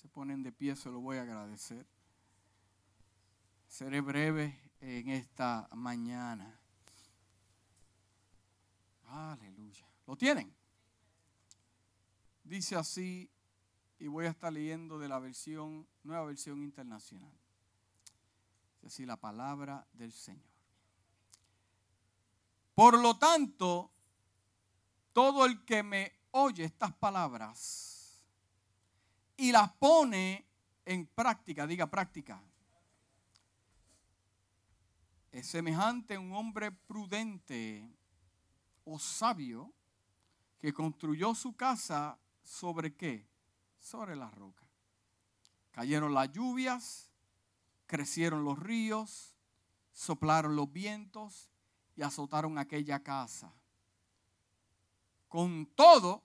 se ponen de pie, se lo voy a agradecer. Seré breve en esta mañana. Aleluya. ¿Lo tienen? Dice así, y voy a estar leyendo de la versión, nueva versión internacional. Es decir, la palabra del Señor. Por lo tanto, todo el que me oye estas palabras y las pone en práctica, diga práctica, es semejante a un hombre prudente o sabio que construyó su casa sobre qué? Sobre la roca. Cayeron las lluvias, crecieron los ríos, soplaron los vientos y azotaron aquella casa. Con todo,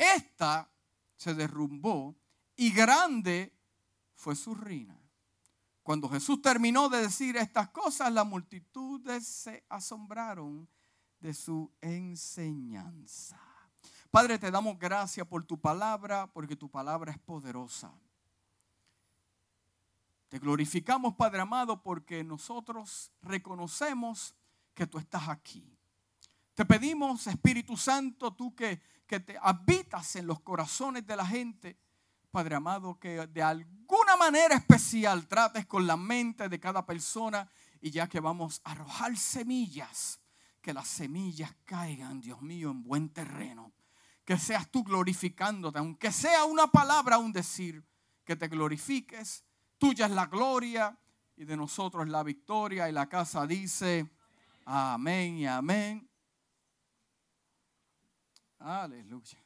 Esta se derrumbó y grande fue su ruina. Cuando Jesús terminó de decir estas cosas, las multitudes se asombraron de su enseñanza. Padre, te damos gracias por tu palabra, porque tu palabra es poderosa. Te glorificamos, Padre amado, porque nosotros reconocemos que tú estás aquí. Te pedimos, Espíritu Santo, tú que, que te habitas en los corazones de la gente, Padre amado, que de alguna manera especial trates con la mente de cada persona y ya que vamos a arrojar semillas, que las semillas caigan, Dios mío, en buen terreno. Que seas tú glorificándote, aunque sea una palabra, un decir, que te glorifiques. Tuya es la gloria y de nosotros la victoria. Y la casa dice, amén y amén. Aleluya.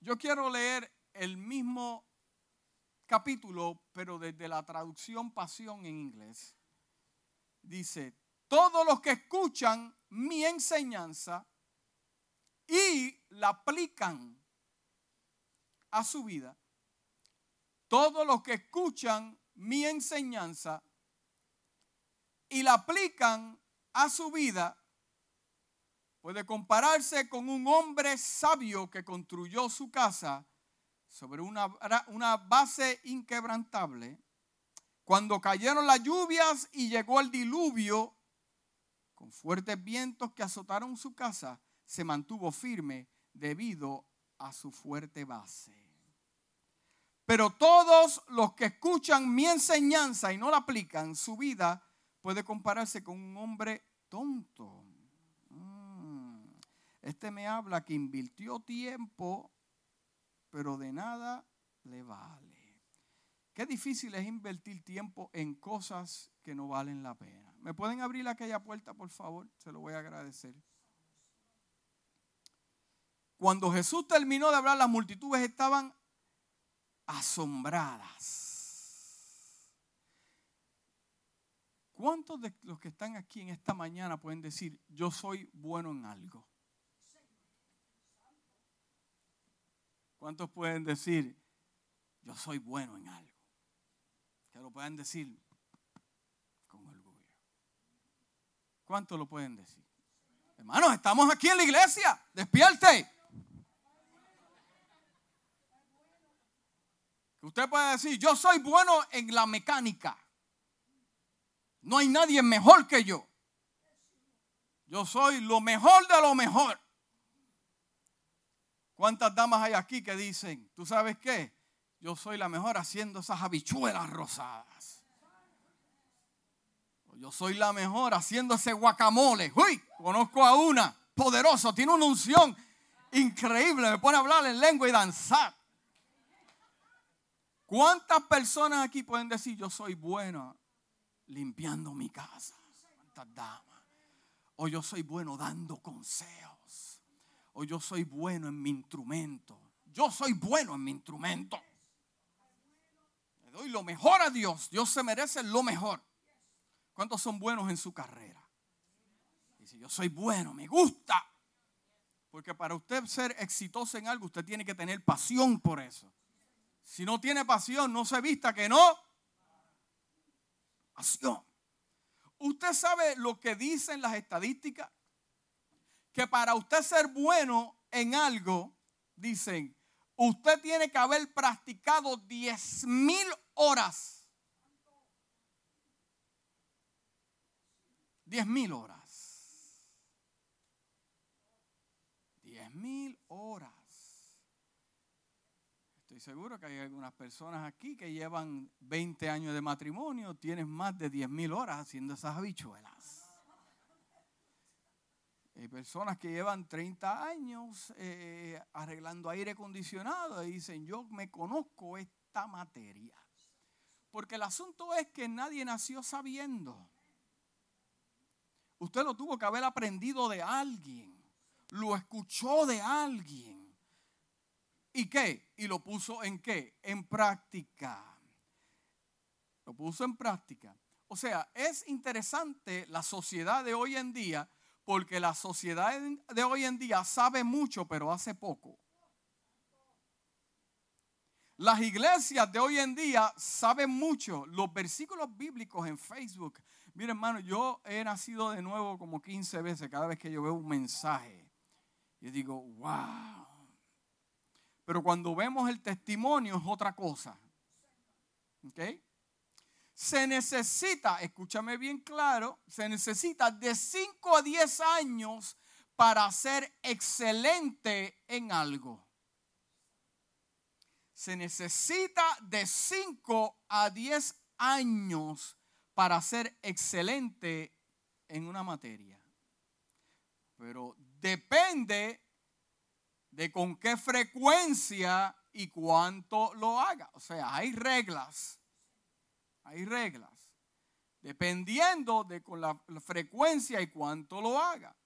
Yo quiero leer el mismo capítulo, pero desde la traducción pasión en inglés. Dice, todos los que escuchan mi enseñanza y la aplican a su vida, todos los que escuchan mi enseñanza y la aplican a su vida, puede compararse con un hombre sabio que construyó su casa sobre una, base inquebrantable. Cuando cayeron las lluvias y llegó el diluvio, con fuertes vientos que azotaron su casa, se mantuvo firme debido a su fuerte base. Pero todos los que escuchan mi enseñanza y no la aplican, su vida puede compararse con un hombre tonto este me habla que invirtió tiempo, pero de nada le vale. Qué difícil es invertir tiempo en cosas que no valen la pena. ¿Me pueden abrir aquella puerta, por favor? Se lo voy a agradecer. Cuando Jesús terminó de hablar, las multitudes estaban asombradas. ¿Cuántos de los que están aquí en esta mañana pueden decir, yo soy bueno en algo? ¿Cuántos pueden decir, yo soy bueno en algo? Que lo puedan decir con orgullo. ¿Cuántos lo pueden decir? Hermanos, estamos aquí en la iglesia. Despierte. Usted puede decir, yo soy bueno en la mecánica. No hay nadie mejor que yo. Yo soy lo mejor de lo mejor. ¿Cuántas damas hay aquí que dicen, tú sabes qué? Yo soy la mejor haciendo esas habichuelas rosadas. Yo soy la mejor haciendo ese guacamole. Uy, conozco a una, poderoso, tiene una unción increíble, me pone a hablar en lengua y danzar. ¿Cuántas personas aquí pueden decir, yo soy bueno limpiando mi casa? ¿Cuántas damas? O yo soy bueno dando consejos o yo soy bueno en mi instrumento. yo soy bueno en mi instrumento. Le doy lo mejor a Dios. Dios se merece lo mejor. ¿Cuántos son buenos en su carrera? Dice, yo soy bueno, me gusta. Porque para usted ser exitoso en algo, usted tiene que tener pasión por eso. Si no tiene pasión, no se vista que no. Pasión. Usted sabe lo que dicen las estadísticas. Que para usted ser bueno en algo, dicen, usted tiene que haber practicado 10 mil horas. 10 mil horas. 10 mil horas. Estoy seguro que hay algunas personas aquí que llevan 20 años de matrimonio, tienen más de 10 mil horas haciendo esas habichuelas. Hay personas que llevan 30 años eh, arreglando aire acondicionado y dicen, yo me conozco esta materia. Porque el asunto es que nadie nació sabiendo. Usted lo tuvo que haber aprendido de alguien. Lo escuchó de alguien. ¿Y qué? ¿Y lo puso en qué? En práctica. Lo puso en práctica. O sea, es interesante la sociedad de hoy en día porque la sociedad de hoy en día sabe mucho, pero hace poco. Las iglesias de hoy en día saben mucho. Los versículos bíblicos en Facebook. Miren, hermano, yo he nacido de nuevo como 15 veces cada vez que yo veo un mensaje. Yo digo, wow. Pero cuando vemos el testimonio es otra cosa. ¿Ok? Se necesita, escúchame bien claro, se necesita de 5 a 10 años para ser excelente en algo. Se necesita de 5 a 10 años para ser excelente en una materia. Pero depende de con qué frecuencia y cuánto lo haga. O sea, hay reglas hay reglas. Dependiendo de con la, frecuencia y cuánto lo haga.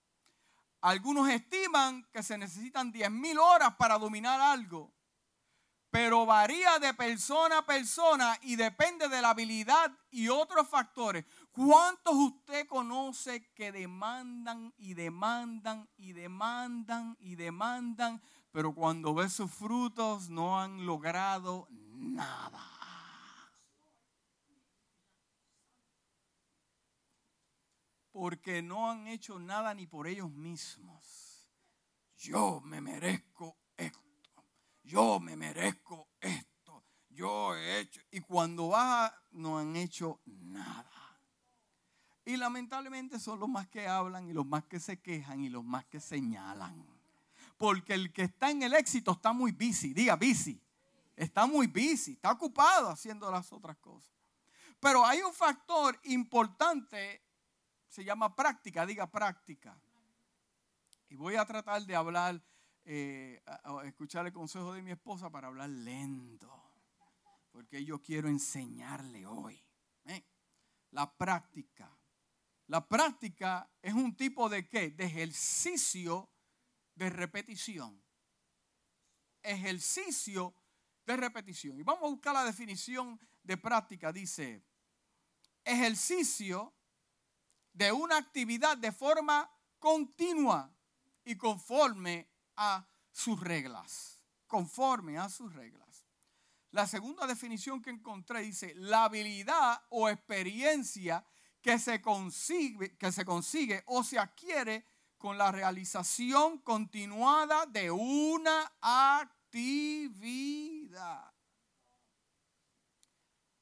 Algunos estiman que se necesitan 10.000 horas para dominar algo, pero varía de persona a persona y depende de la habilidad y otros factores. ¿Cuántos usted conoce que demandan y demandan y demandan y demandan, pero cuando ve sus frutos no han logrado nada? Porque no han hecho nada ni por ellos mismos. Yo me merezco esto, yo me merezco esto, yo he hecho, y cuando baja no han hecho nada. Y lamentablemente son los más que hablan y los más que se quejan y los más que señalan. Porque el que está en el éxito está muy busy, diga busy, está muy busy, está ocupado haciendo las otras cosas. Pero hay un factor importante se llama práctica, diga práctica. Y voy a tratar de hablar, eh, escuchar el consejo de mi esposa para hablar lento, porque yo quiero enseñarle hoy. ¿eh? La práctica. La práctica es un tipo de qué? De ejercicio de repetición. Ejercicio de repetición. Y vamos a buscar la definición de práctica. Dice, ejercicio de una actividad de forma continua y conforme a sus reglas. Conforme a sus reglas. La segunda definición que encontré dice, la habilidad o experiencia que se consigue, que se consigue o se adquiere con la realización continuada de una actividad.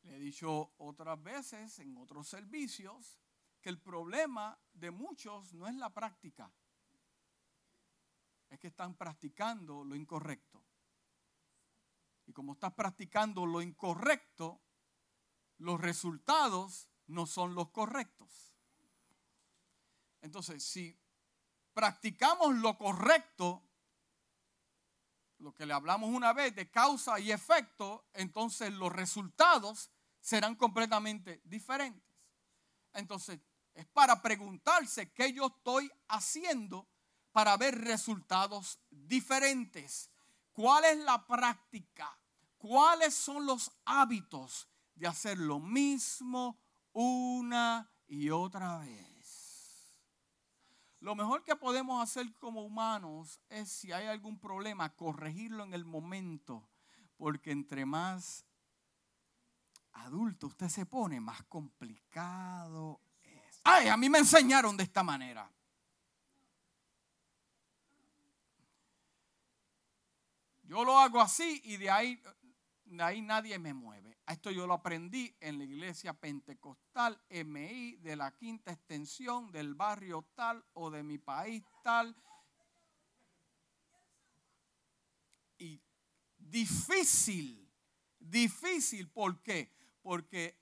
Le he dicho otras veces en otros servicios que el problema de muchos no es la práctica, es que están practicando lo incorrecto. Y como estás practicando lo incorrecto, los resultados no son los correctos. Entonces, si practicamos lo correcto, lo que le hablamos una vez de causa y efecto, entonces los resultados serán completamente diferentes. Entonces, es para preguntarse qué yo estoy haciendo para ver resultados diferentes. ¿Cuál es la práctica? ¿Cuáles son los hábitos de hacer lo mismo una y otra vez? Lo mejor que podemos hacer como humanos es, si hay algún problema, corregirlo en el momento, porque entre más adulto usted se pone, más complicado. Ay, a mí me enseñaron de esta manera. Yo lo hago así y de ahí, de ahí nadie me mueve. Esto yo lo aprendí en la iglesia pentecostal MI de la quinta extensión del barrio tal o de mi país tal. Y difícil, difícil, ¿por qué? Porque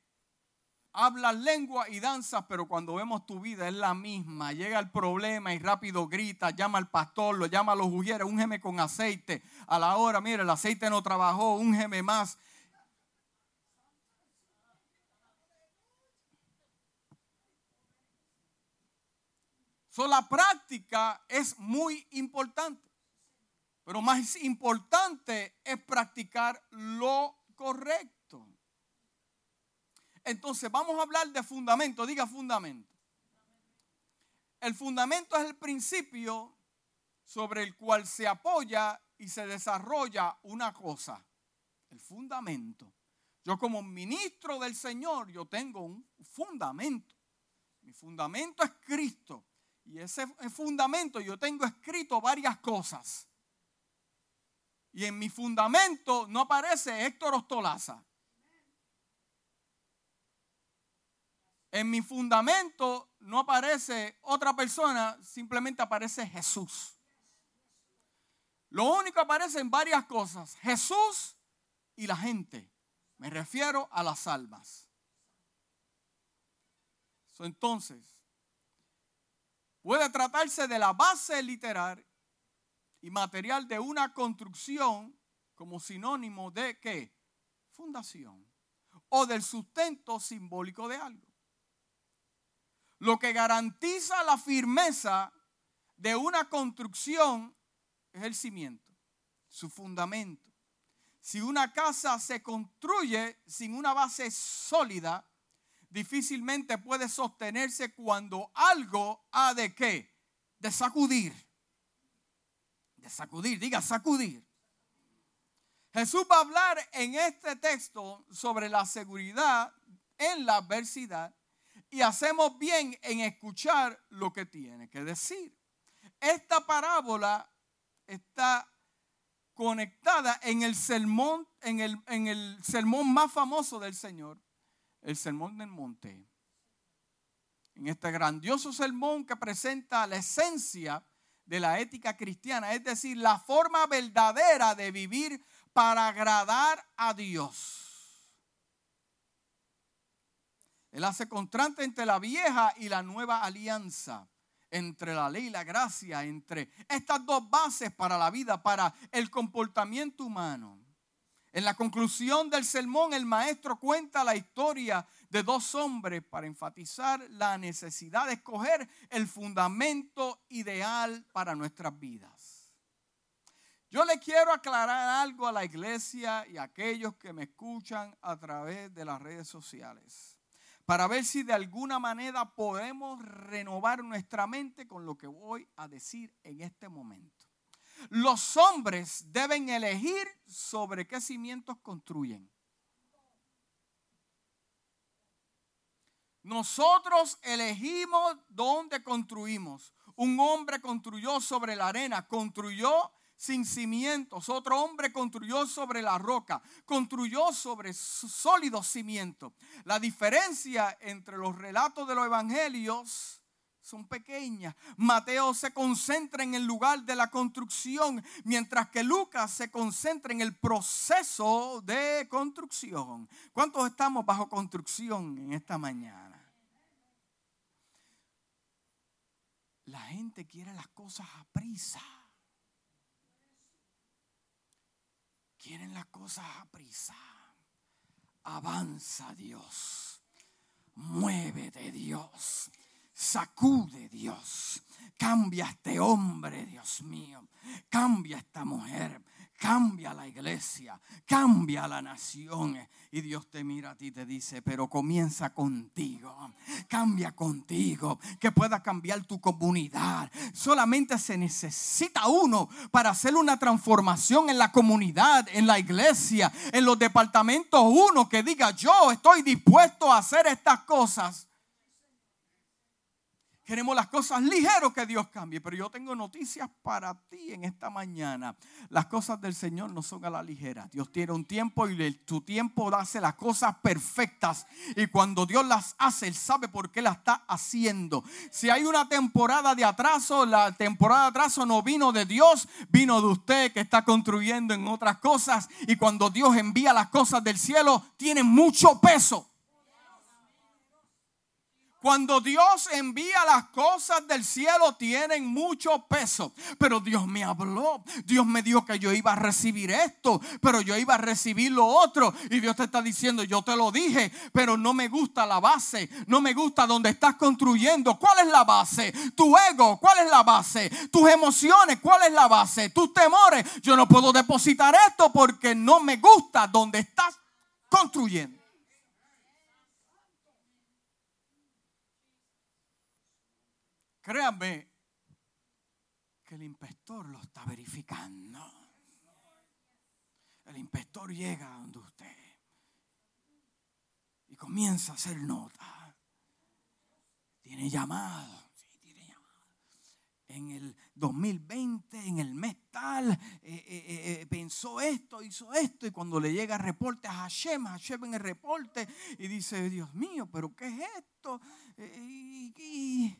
hablas lengua y danzas, pero cuando vemos tu vida es la misma. Llega el problema y rápido grita, llama al pastor, lo llama a los ujieres, úngeme con aceite. A la hora, mire, el aceite no trabajó, úngeme más. So, la práctica es muy importante, pero más importante es practicar lo correcto. Entonces vamos a hablar de fundamento, diga fundamento. El fundamento es el principio sobre el cual se apoya y se desarrolla una cosa, el fundamento. Yo como ministro del Señor, yo tengo un fundamento. Mi fundamento es Cristo. Y ese fundamento yo tengo escrito varias cosas. Y en mi fundamento no aparece Héctor Ostolaza. En mi fundamento no aparece otra persona, simplemente aparece Jesús. Lo único que aparece en varias cosas, Jesús y la gente. Me refiero a las almas. entonces, puede tratarse de la base literal y material de una construcción como sinónimo de qué? Fundación. O del sustento simbólico de algo. Lo que garantiza la firmeza de una construcción es el cimiento, su fundamento. Si una casa se construye sin una base sólida, difícilmente puede sostenerse cuando algo ha de qué? De sacudir. De sacudir, diga sacudir. Jesús va a hablar en este texto sobre la seguridad en la adversidad y hacemos bien en escuchar lo que tiene que decir. Esta parábola está conectada en el sermón, en el, en el sermón más famoso del Señor, el sermón del monte. En este grandioso sermón que presenta la esencia de la ética cristiana, es decir, la forma verdadera de vivir para agradar a Dios. Él hace contraste entre la vieja y la nueva alianza, entre la ley y la gracia, entre estas dos bases para la vida, para el comportamiento humano. En la conclusión del sermón, el maestro cuenta la historia de dos hombres para enfatizar la necesidad de escoger el fundamento ideal para nuestras vidas. Yo le quiero aclarar algo a la iglesia y a aquellos que me escuchan a través de las redes sociales para ver si de alguna manera podemos renovar nuestra mente con lo que voy a decir en este momento. Los hombres deben elegir sobre qué cimientos construyen. Nosotros elegimos dónde construimos. Un hombre construyó sobre la arena, construyó sin cimientos. Otro hombre construyó sobre la roca, construyó sobre sólidos cimientos. La diferencia entre los relatos de los evangelios son pequeñas. Mateo se concentra en el lugar de la construcción, mientras que Lucas se concentra en el proceso de construcción. ¿Cuántos estamos bajo construcción en esta mañana? La gente quiere las cosas a prisa. Quieren las cosas a prisa. Avanza Dios. Muévete Dios. Sacude Dios. Cambia este hombre, Dios mío. Cambia esta mujer. Cambia la iglesia, cambia la nación. Y Dios te mira a ti y te dice, pero comienza contigo, cambia contigo, que pueda cambiar tu comunidad. Solamente se necesita uno para hacer una transformación en la comunidad, en la iglesia, en los departamentos. Uno que diga, yo estoy dispuesto a hacer estas cosas. Queremos las cosas ligeras que Dios cambie. Pero yo tengo noticias para ti en esta mañana. Las cosas del Señor no son a la ligera. Dios tiene un tiempo y tu tiempo hace las cosas perfectas. Y cuando Dios las hace, Él sabe por qué las está haciendo. Si hay una temporada de atraso, la temporada de atraso no vino de Dios, vino de usted que está construyendo en otras cosas. Y cuando Dios envía las cosas del cielo, tienen mucho peso. Cuando Dios envía las cosas del cielo tienen mucho peso. Pero Dios me habló. Dios me dijo que yo iba a recibir esto, pero yo iba a recibir lo otro. Y Dios te está diciendo, yo te lo dije, pero no me gusta la base. No me gusta donde estás construyendo. ¿Cuál es la base? Tu ego, ¿cuál es la base? Tus emociones, ¿cuál es la base? Tus temores. Yo no puedo depositar esto porque no me gusta donde estás construyendo. Créanme que el inspector lo está verificando. El inspector llega donde usted y comienza a hacer nota. Tiene llamado. En el 2020, en el mes tal, eh, eh, eh, pensó esto, hizo esto. Y cuando le llega el reporte a Hashem, Hashem en el reporte y dice, Dios mío, pero ¿qué es esto? y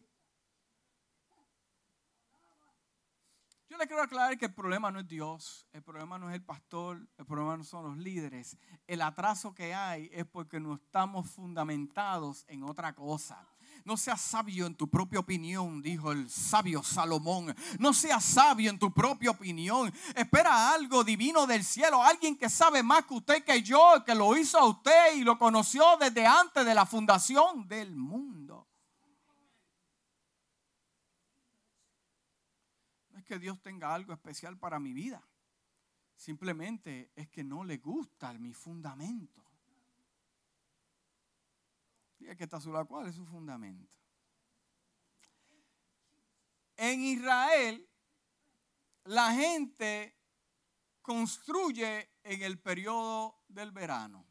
Yo le quiero aclarar que el problema no es Dios, el problema no es el pastor, el problema no son los líderes. El atraso que hay es porque no estamos fundamentados en otra cosa. No seas sabio en tu propia opinión, dijo el sabio Salomón. No seas sabio en tu propia opinión. Espera algo divino del cielo, alguien que sabe más que usted que yo, que lo hizo a usted y lo conoció desde antes de la fundación del mundo. Que Dios tenga algo especial para mi vida. Simplemente es que no le gusta mi fundamento. Diga que está su lado, ¿cuál es su fundamento? En Israel, la gente construye en el periodo del verano.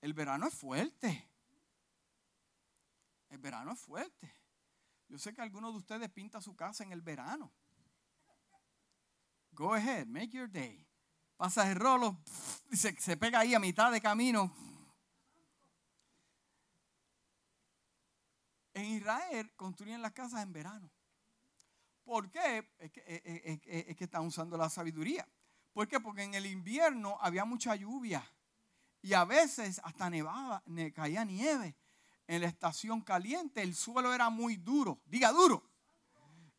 El verano es fuerte. El verano es fuerte. Yo sé que algunos de ustedes pinta su casa en el verano. Go ahead, make your day. Pasa el rolo, se, se pega ahí a mitad de camino. En Israel construyen las casas en verano. ¿Por qué? Es que, es que están usando la sabiduría. ¿Por qué? Porque en el invierno había mucha lluvia y a veces hasta nevaba, caía nieve en la estación caliente el suelo era muy duro. Diga duro.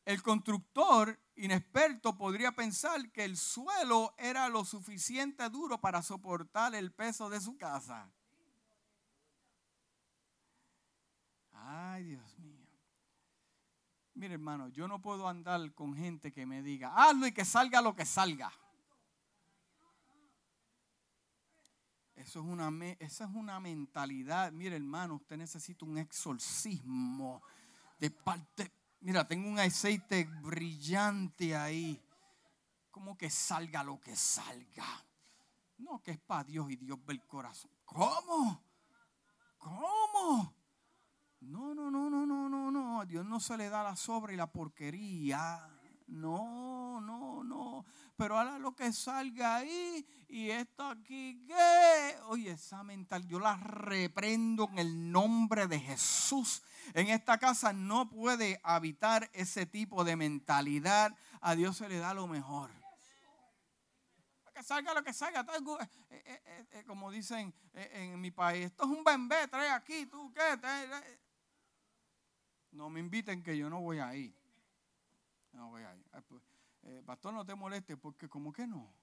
El constructor inexperto podría pensar que el suelo era lo suficiente duro para soportar el peso de su casa. Ay, Dios mío. Mire, hermano, yo no puedo andar con gente que me diga, hazlo y que salga lo que salga. Eso es una, esa es una mentalidad. Mire, hermano, usted necesita un exorcismo de parte. Mira, tengo un aceite brillante ahí. Como que salga lo que salga. No, que es para Dios y Dios ve el corazón. ¿Cómo? ¿Cómo? No, no, no, no, no, no, no. A Dios no se le da la sobra y la porquería. No, no, no pero ahora lo que salga ahí y esto aquí, ¿qué? Oye, esa mental, yo la reprendo en el nombre de Jesús. En esta casa no puede habitar ese tipo de mentalidad. A Dios se le da lo mejor. Que salga lo que salga. Eh, eh, eh, como dicen en mi país, esto es un bembé, trae aquí, tú qué. No me inviten que yo no voy a ir. No voy a ir. Pues, eh, pastor, no te moleste, porque como que no.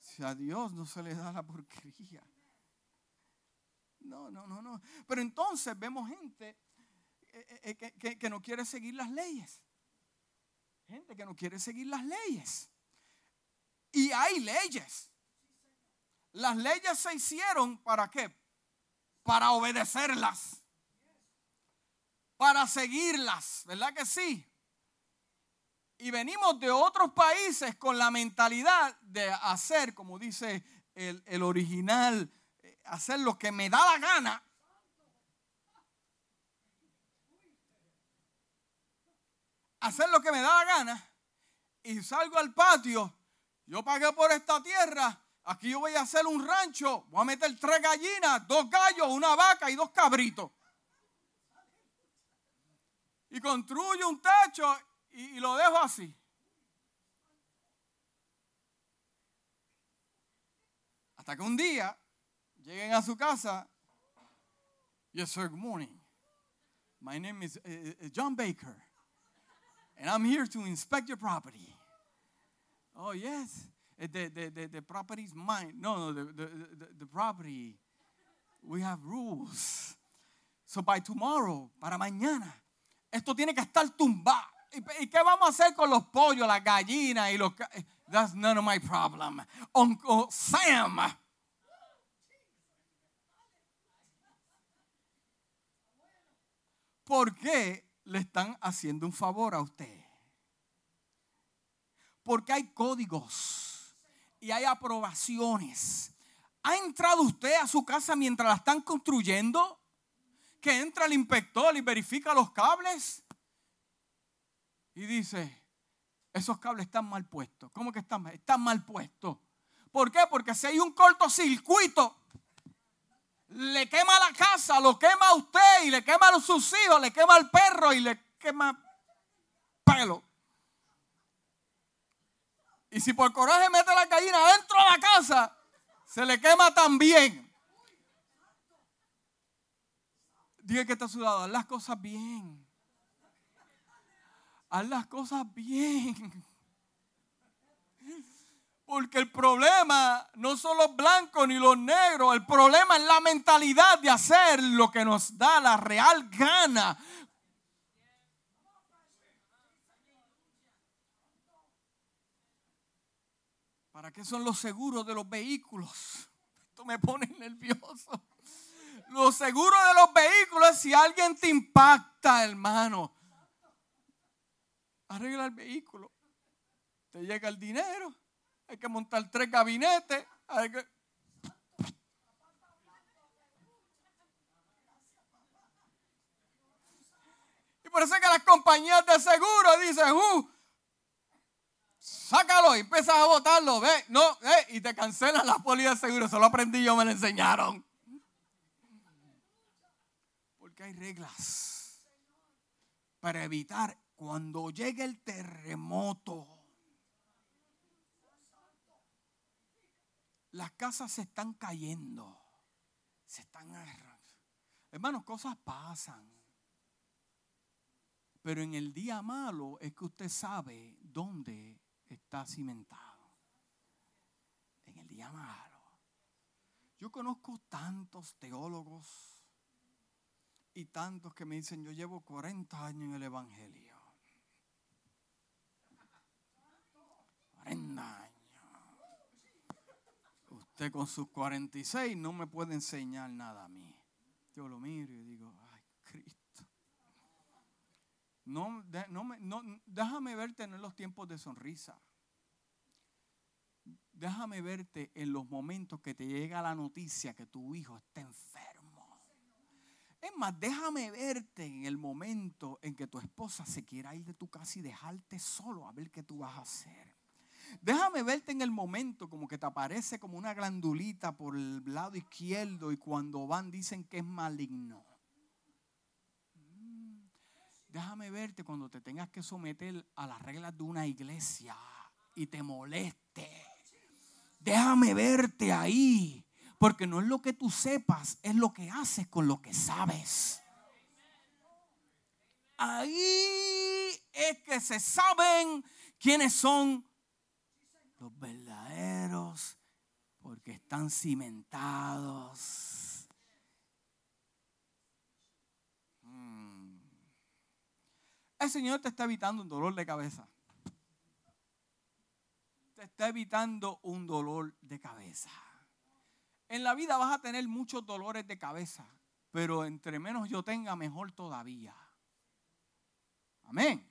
Si a Dios no se le da la porquería. No, no, no, no. Pero entonces vemos gente eh, eh, que, que no quiere seguir las leyes. Gente que no quiere seguir las leyes. Y hay leyes. Las leyes se hicieron para qué? Para obedecerlas. Para seguirlas, ¿verdad que sí? Y venimos de otros países con la mentalidad de hacer, como dice el, el original, eh, hacer lo que me da la gana. Hacer lo que me da la gana. Y salgo al patio. Yo pagué por esta tierra. Aquí yo voy a hacer un rancho. Voy a meter tres gallinas, dos gallos, una vaca y dos cabritos. Y construyo un techo y, lo dejo así. Hasta que un día lleguen a su casa. Yes, sir, good morning. My name is uh, uh, John Baker. And I'm here to inspect your property. Oh, yes. Eh, the, the, the, the property is mine. No, no, the, the, the, the property. We have rules. So by tomorrow, para mañana, esto tiene que estar tumbado. ¿Y qué vamos a hacer con los pollos, las gallinas y los... That's none of my problem. Uncle Sam. ¿Por qué le están haciendo un favor a usted? Porque hay códigos y hay aprobaciones. ¿Ha entrado usted a su casa mientras la están construyendo? Que entra el inspector y verifica los cables y dice, esos cables están mal puestos. ¿Cómo que están mal? Están mal puestos. ¿Por qué? Porque si hay un cortocircuito, le quema la casa, lo quema a usted y le quema a sus hijos, le quema al perro y le quema pelo. Y si por coraje mete la gallina dentro de la casa, se le quema también. Diga que está sudado, haz las cosas bien haz las cosas bien. Porque el problema no son los blancos ni los negros, el problema es la mentalidad de hacer lo que nos da la real gana. ¿Para qué son los seguros de los vehículos? Esto me pone nervioso. Los seguros de los vehículos es si alguien te impacta, hermano arregla el vehículo. Te llega el dinero, hay que montar tres gabinetes, Y por eso es que las compañías de seguro dicen, uh, sácalo y empiezas a botarlo, ve, no, y te cancelan la póliza de seguro. Eso lo aprendí yo, me lo enseñaron. Porque hay reglas para evitar cuando llegue el terremoto, las casas se están cayendo, se están Hermanos, cosas pasan. Pero en el día malo es que usted sabe dónde está cimentado. En el día malo. Yo conozco tantos teólogos y tantos que me dicen, yo llevo 40 años en el Evangelio. 40 años. Usted con sus 46 no me puede enseñar nada a mí. Yo lo miro y digo, ay, Cristo. No, no, déjame verte en los tiempos de sonrisa. Déjame verte en los momentos que te llega la noticia que tu hijo está enfermo. Es más, déjame verte en el momento en que tu esposa se quiera ir de tu casa y dejarte solo a ver qué tú vas a hacer. Déjame verte en el momento como que te aparece como una glandulita por el lado izquierdo y cuando van dicen que es maligno. Mm. Déjame verte cuando te tengas que someter a las reglas de una iglesia y te moleste. Déjame verte ahí, porque no es lo que tú sepas, es lo que haces con lo que sabes. Ahí es que se saben quiénes son los verdaderos, porque están cimentados. Mm. El Señor te está evitando un dolor de cabeza. Te está evitando un dolor de cabeza. En la vida vas a tener muchos dolores de cabeza, pero entre menos yo tenga, mejor todavía. Amén.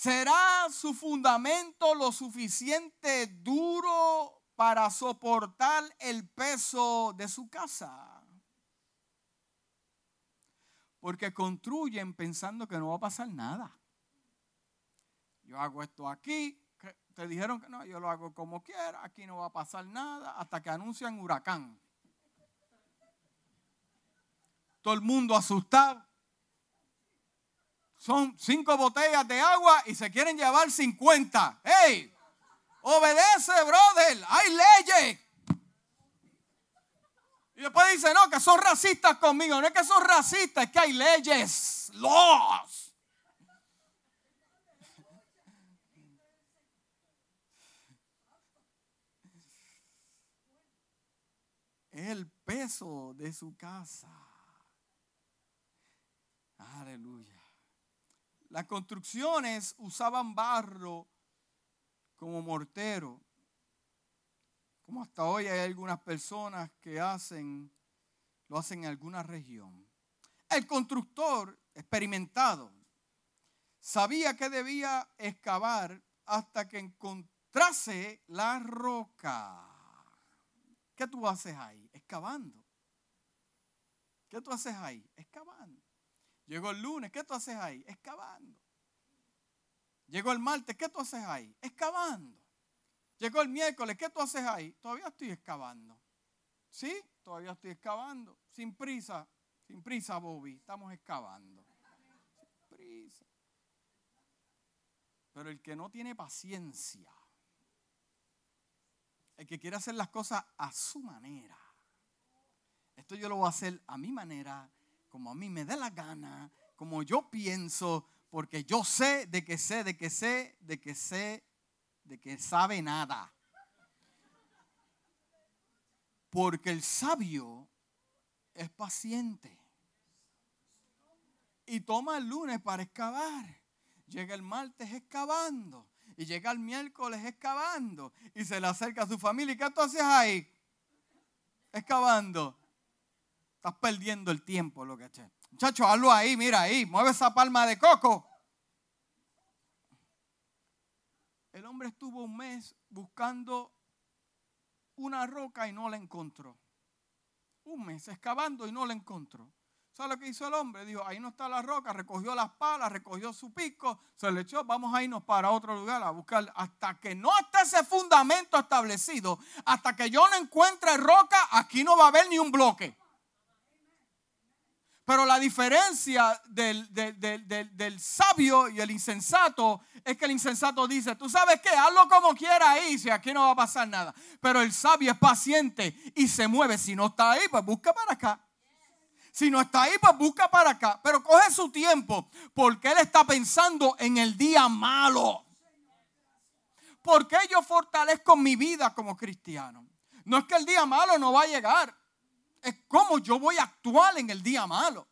¿Será su fundamento lo suficiente duro para soportar el peso de su casa? Porque construyen pensando que no va a pasar nada. Yo hago esto aquí, te dijeron que no, yo lo hago como quiera, aquí no va a pasar nada, hasta que anuncian huracán. Todo el mundo asustado. Son cinco botellas de agua y se quieren llevar 50. ¡Hey! Obedece, brother. Hay leyes. Y después dice, no, que son racistas conmigo. No es que son racistas, es que hay leyes. Laws. el peso de su casa. Aleluya. Las construcciones usaban barro como mortero. Como hasta hoy hay algunas personas que lo hacen en alguna región. El constructor experimentado sabía que debía excavar hasta que encontrase la roca. ¿Qué tú haces ahí? Excavando. ¿Qué tú haces ahí? Excavando. Llegó el lunes, ¿qué tú haces ahí? Excavando. Llegó el martes, ¿qué tú haces ahí? Excavando. Llegó el miércoles, ¿qué tú haces ahí? Todavía estoy excavando. ¿Sí? Todavía estoy excavando. Sin prisa, sin prisa, Bobby. Estamos excavando. Sin prisa. Pero el que no tiene paciencia el que quiere hacer las cosas a su manera. Esto yo lo voy a hacer a mi manera, como a mí me dé la gana, como yo pienso, porque yo sé de que sé, de que sé, de que sé, de que sabe nada. Porque el sabio es paciente. Y toma el lunes para excavar. Llega el martes excavando y llega el miércoles excavando y se le acerca a su familia. ¿Y qué tú haces ahí? Excavando. Estás perdiendo el tiempo, lo que eché. Muchacho, hazlo ahí, mira ahí, mueve esa palma de coco. El hombre estuvo un mes buscando una roca y no la encontró. Un mes excavando y no la encontró. ¿Sabes lo que hizo el hombre? Dijo, ahí no está la roca, recogió las palas, recogió su pico, se le echó, vamos a irnos para otro lugar a buscar. Hasta que no esté ese fundamento establecido, hasta que yo no encuentre roca, aquí no va a haber ni un bloque. Pero la diferencia del, del, sabio y el insensato es que el insensato dice, tú sabes qué, hazlo como quiera ahí, si aquí no va a pasar nada. Pero el sabio es paciente y se mueve. Si no está ahí, pues busca para acá. Si no está ahí, pues busca para acá. Pero coge su tiempo porque Él está pensando en el día malo. Porque yo fortalezco mi vida como cristiano. No es que el día malo no va a llegar. Es como yo voy a actuar en el día malo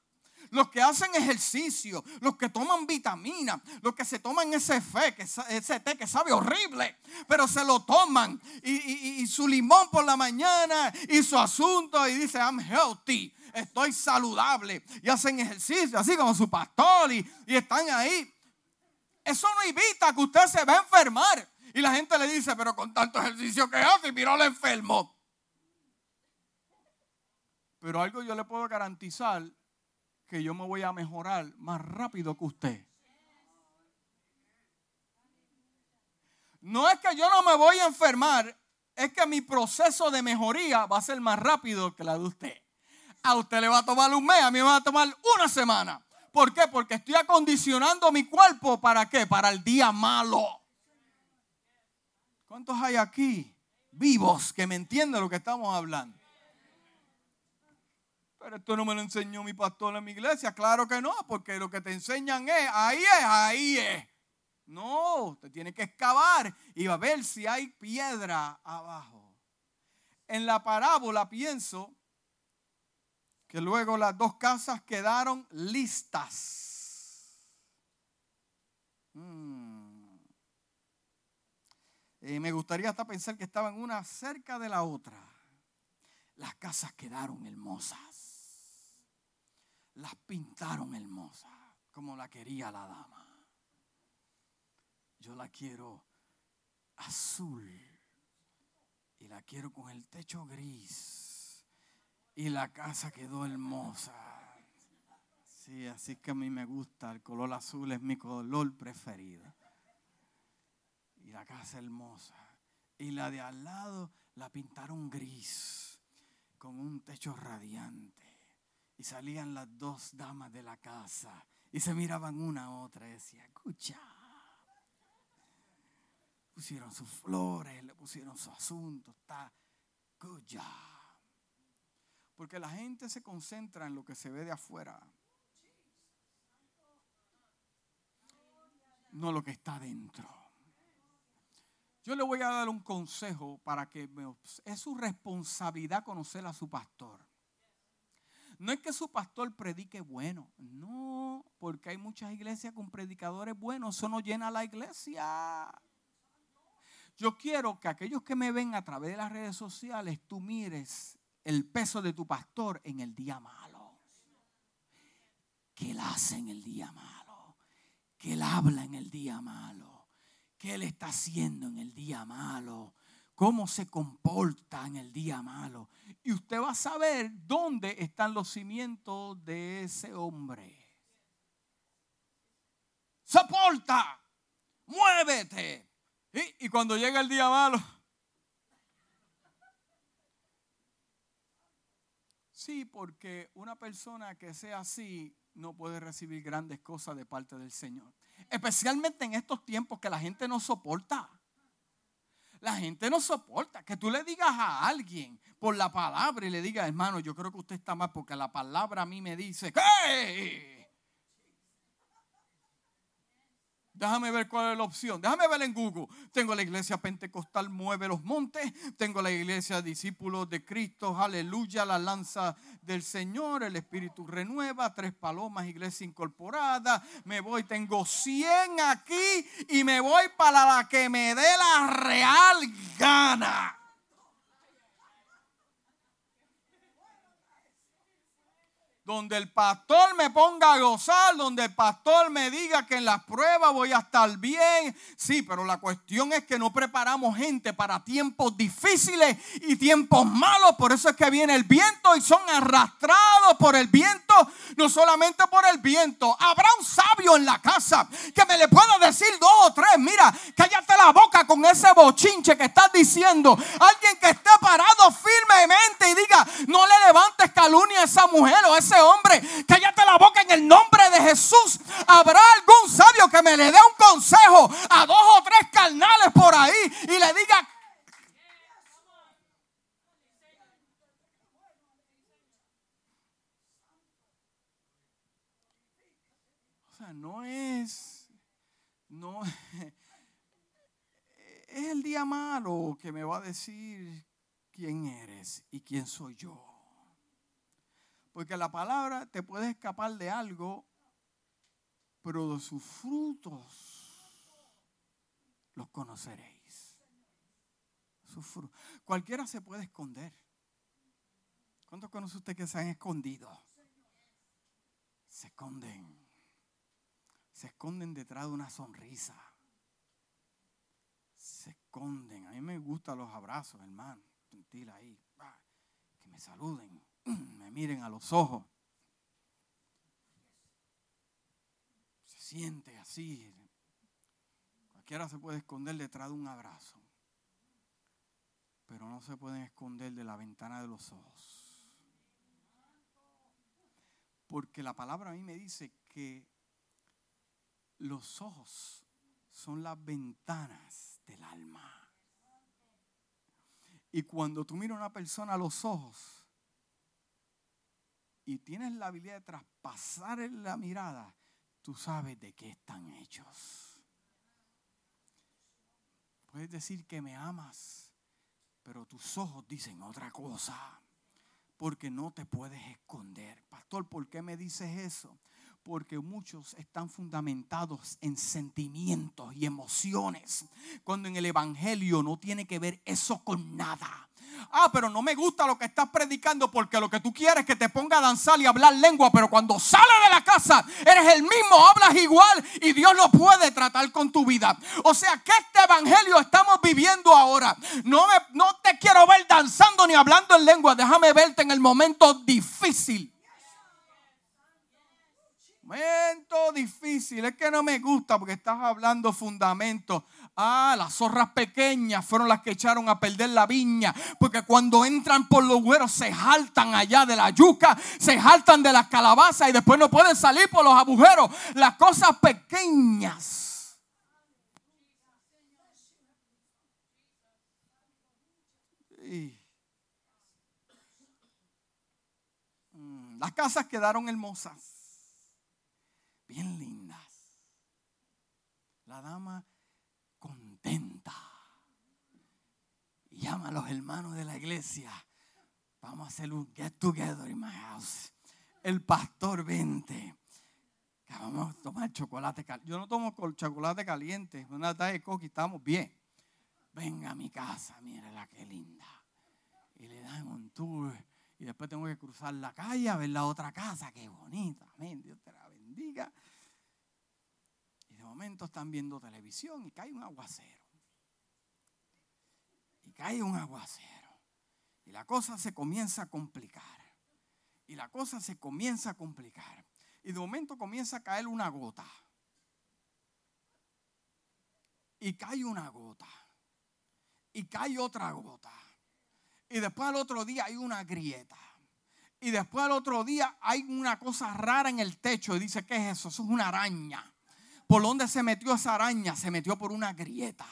los que hacen ejercicio, los que toman vitamina, los que se toman ese fe, ese té que sabe horrible, pero se lo toman y, y, su limón por la mañana y su asunto y dice, I'm healthy estoy saludable y hacen ejercicio, así como su pastor y, están ahí. Eso no evita que usted se va a enfermar. Y la gente le dice, pero con tanto ejercicio que hace, mira lo enfermo. Pero algo yo le puedo garantizar que yo me voy a mejorar más rápido que usted. No es que yo no me voy a enfermar, es que mi proceso de mejoría va a ser más rápido que la de usted. A usted le va a tomar un mes, a mí me va a tomar una semana. ¿Por qué? Porque estoy acondicionando mi cuerpo para qué? Para el día malo. ¿Cuántos hay aquí vivos que me entienden lo que estamos hablando? Pero esto no me lo enseñó mi pastor en mi iglesia. Claro que no, porque lo que te enseñan es, ahí es, ahí es. No, te tiene que excavar y va a ver si hay piedra abajo. En la parábola pienso que luego las dos casas quedaron listas. Mm. Me gustaría hasta pensar que estaban una cerca de la otra. Las casas quedaron hermosas. Las pintaron hermosas, como la quería la dama. Yo la quiero azul y la quiero con el techo gris. Y la casa quedó hermosa. Sí, así que a mí me gusta. El color azul es mi color preferido. Y la casa hermosa. Y la de al lado la pintaron gris, con un techo radiante. Y salían las dos damas de la casa. Y se miraban una a otra y decían, escucha pusieron sus flores, le pusieron su asunto, está good Porque la gente se concentra en lo que se ve de afuera. No lo que está dentro. Yo le voy a dar un consejo para que es su responsabilidad conocer a su pastor. No es que su pastor predique bueno, no, porque hay muchas iglesias con predicadores buenos, eso no llena la iglesia. Yo quiero que aquellos que me ven a través de las redes sociales, tú mires el peso de tu pastor en el día malo. Que él hace en el día malo. Que él habla en el día malo. Que él está haciendo en el día malo. Cómo se comporta en el día malo. Y usted va a saber dónde están los cimientos de ese hombre. Soporta. Muévete y, cuando llega el día malo, Sí, porque una persona que sea así no puede recibir grandes cosas de parte del Señor. Especialmente en estos tiempos que la gente no soporta. La gente no soporta que tú le digas a alguien por la palabra y le digas, hermano, yo creo que usted está mal porque la palabra a mí me dice, ¿qué? Déjame ver cuál es la opción. Déjame ver en Google. Tengo la iglesia pentecostal Mueve los Montes. Tengo la iglesia Discípulos de Cristo. Aleluya. La lanza del Señor. El Espíritu renueva. Tres palomas. Iglesia incorporada. Me voy. Tengo 100 aquí. Y me voy para la que me dé la real gana. Donde el pastor me ponga a gozar, donde el pastor me diga que en las pruebas voy a estar bien. Sí, pero la cuestión es que no preparamos gente para tiempos difíciles y tiempos malos. Por eso es que viene el viento y son arrastrados por el viento, no solamente por el viento. Habrá un sabio en la casa que me le pueda decir dos o tres, mira, cállate la boca con ese bochinche que estás diciendo. Alguien que esté parado firmemente y diga, no le levantes calumnia a esa mujer o a ese hombre, cállate la boca en el nombre de Jesús. Habrá algún sabio que me le dé un consejo a dos o tres carnales por ahí y le diga, O sea, no es, no es el día malo que me va a decir quién eres y quién soy yo. Porque la palabra te puede escapar de algo, pero de sus frutos los conoceréis. Cualquiera se puede esconder. ¿Cuántos conoce usted que se han escondido? Se esconden. Se esconden detrás de una sonrisa. Se esconden. A mí me gustan los abrazos, hermano. Gentil ahí. Que me saluden me miren a los ojos. Se siente así. Cualquiera se puede esconder detrás de un abrazo. Pero no se pueden esconder de la ventana de los ojos. Porque la palabra a mí me dice que los ojos son las ventanas del alma. Y cuando tú miras a una persona a los ojos, y tienes la habilidad de traspasar la mirada, tú sabes de qué están hechos. Puedes decir que me amas, pero tus ojos dicen otra cosa, porque no te puedes esconder. Pastor, ¿por qué me dices eso? Porque muchos están fundamentados en sentimientos y emociones, cuando en el Evangelio no tiene que ver eso con nada. Ah, pero no me gusta lo que estás predicando porque lo que tú quieres es que te ponga a danzar y hablar lengua, pero cuando sales de la casa eres el mismo, hablas igual y Dios lo puede tratar con tu vida. O sea, que este evangelio estamos viviendo ahora. No, me, no te quiero ver danzando ni hablando en lengua, déjame verte en el momento difícil. Momento difícil, es que no me gusta porque estás hablando fundamento. Ah, las zorras pequeñas fueron las que echaron a perder la viña. Porque cuando entran por los güeros se jaltan allá de la yuca, se jaltan de las calabazas y después no pueden salir por los agujeros. Las cosas pequeñas. Las casas quedaron hermosas, bien lindas. La dama y llama a los hermanos de la iglesia. Vamos a hacer un get together in my house. El pastor vente. Vamos a tomar chocolate caliente. Yo no tomo chocolate caliente. Una tarde de coqui, estamos bien. Venga a mi casa, la que linda. Y le dan un tour. Y después tengo que cruzar la calle a ver la otra casa. Qué bonita. Amén. Dios te la bendiga momento están viendo televisión y cae un aguacero. Y cae un aguacero. Y la cosa se comienza a complicar. Y la cosa se comienza a complicar. Y de momento comienza a caer una gota. Y cae una gota. Y cae otra gota. Y después al otro día hay una grieta. Y después al otro día hay una cosa rara en el techo. Y dice, ¿qué es eso? Eso es una araña. ¿Por dónde se metió esa araña? Se metió por una grieta.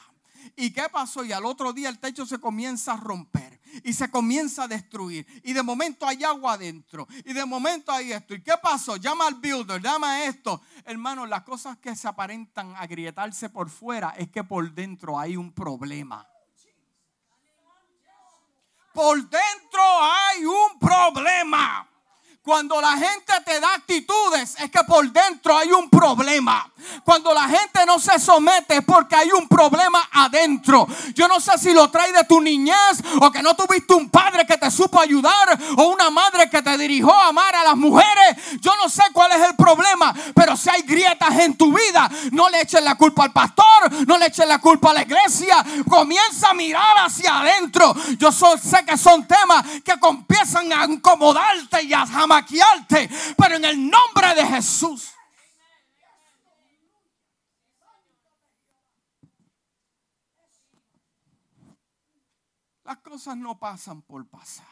¿Y qué pasó? Y al otro día el techo se comienza a romper y se comienza a destruir. Y de momento hay agua adentro. Y de momento hay esto. ¿Y qué pasó? Llama al builder, llama a esto. Hermano, las cosas que se aparentan agrietarse por fuera es que por dentro hay un problema. Por dentro hay un problema. Cuando la gente te da actitudes es que por dentro hay un problema. Cuando la gente no se somete es porque hay un problema adentro. Yo no sé si lo trae de tu niñez o que no tuviste un padre que te supo ayudar o una madre que te dirigió a amar a las mujeres. Yo no sé cuál es el problema, pero si hay grietas en tu vida, no le eches la culpa al pastor, no le eches la culpa a la iglesia. Comienza a mirar hacia adentro. Yo sé que son temas que comienzan a incomodarte y a jamás pero en el nombre de Jesús. Las cosas no pasan por pasar.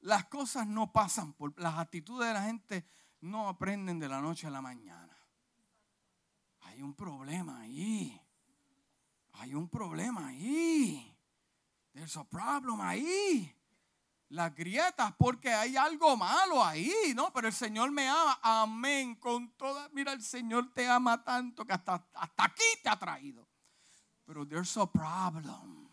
Las cosas no pasan por... Las actitudes de la gente no aprenden de la noche a la mañana. Hay un problema ahí. Hay un problema ahí. There's a problem ahí las grietas porque hay algo malo ahí, ¿no? Pero el Señor me ama, amén, con toda, mira, el Señor te ama tanto que hasta, hasta aquí te ha traído. Pero there's a problem.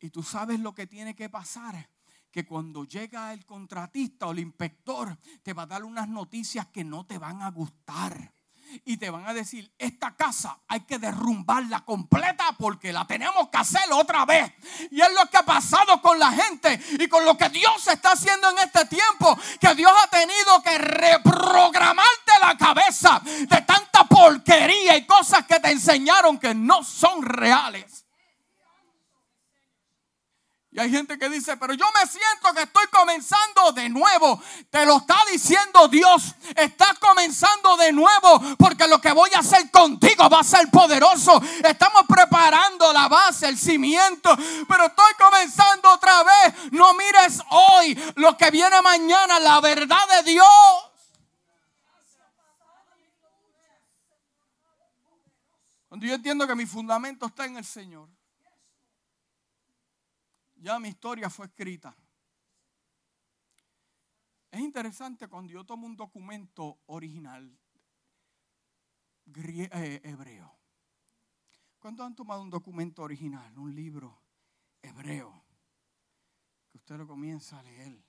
Y tú sabes lo que tiene que pasar. Que cuando llega el contratista o el inspector, te va a dar unas noticias que no te van a gustar y te van a decir, esta casa hay que derrumbarla completa porque la tenemos que hacer otra vez. Y es lo que ha pasado con la gente y con lo que Dios está haciendo en este tiempo, que Dios ha tenido que reprogramarte la cabeza de tanta porquería y cosas que te enseñaron que no son reales. Y hay gente que dice, pero yo me siento que estoy comenzando de nuevo. Te lo está diciendo Dios. Estás comenzando de nuevo porque lo que voy a hacer contigo va a ser poderoso. Estamos preparando la base, el cimiento. Pero estoy comenzando otra vez. No mires hoy lo que viene mañana, la verdad de Dios. Cuando yo entiendo que mi fundamento está en el Señor ya mi historia fue escrita. Es interesante cuando yo tomo un documento original eh, hebreo. ¿Cuándo han tomado un documento original, un libro hebreo, que usted lo comienza a leer?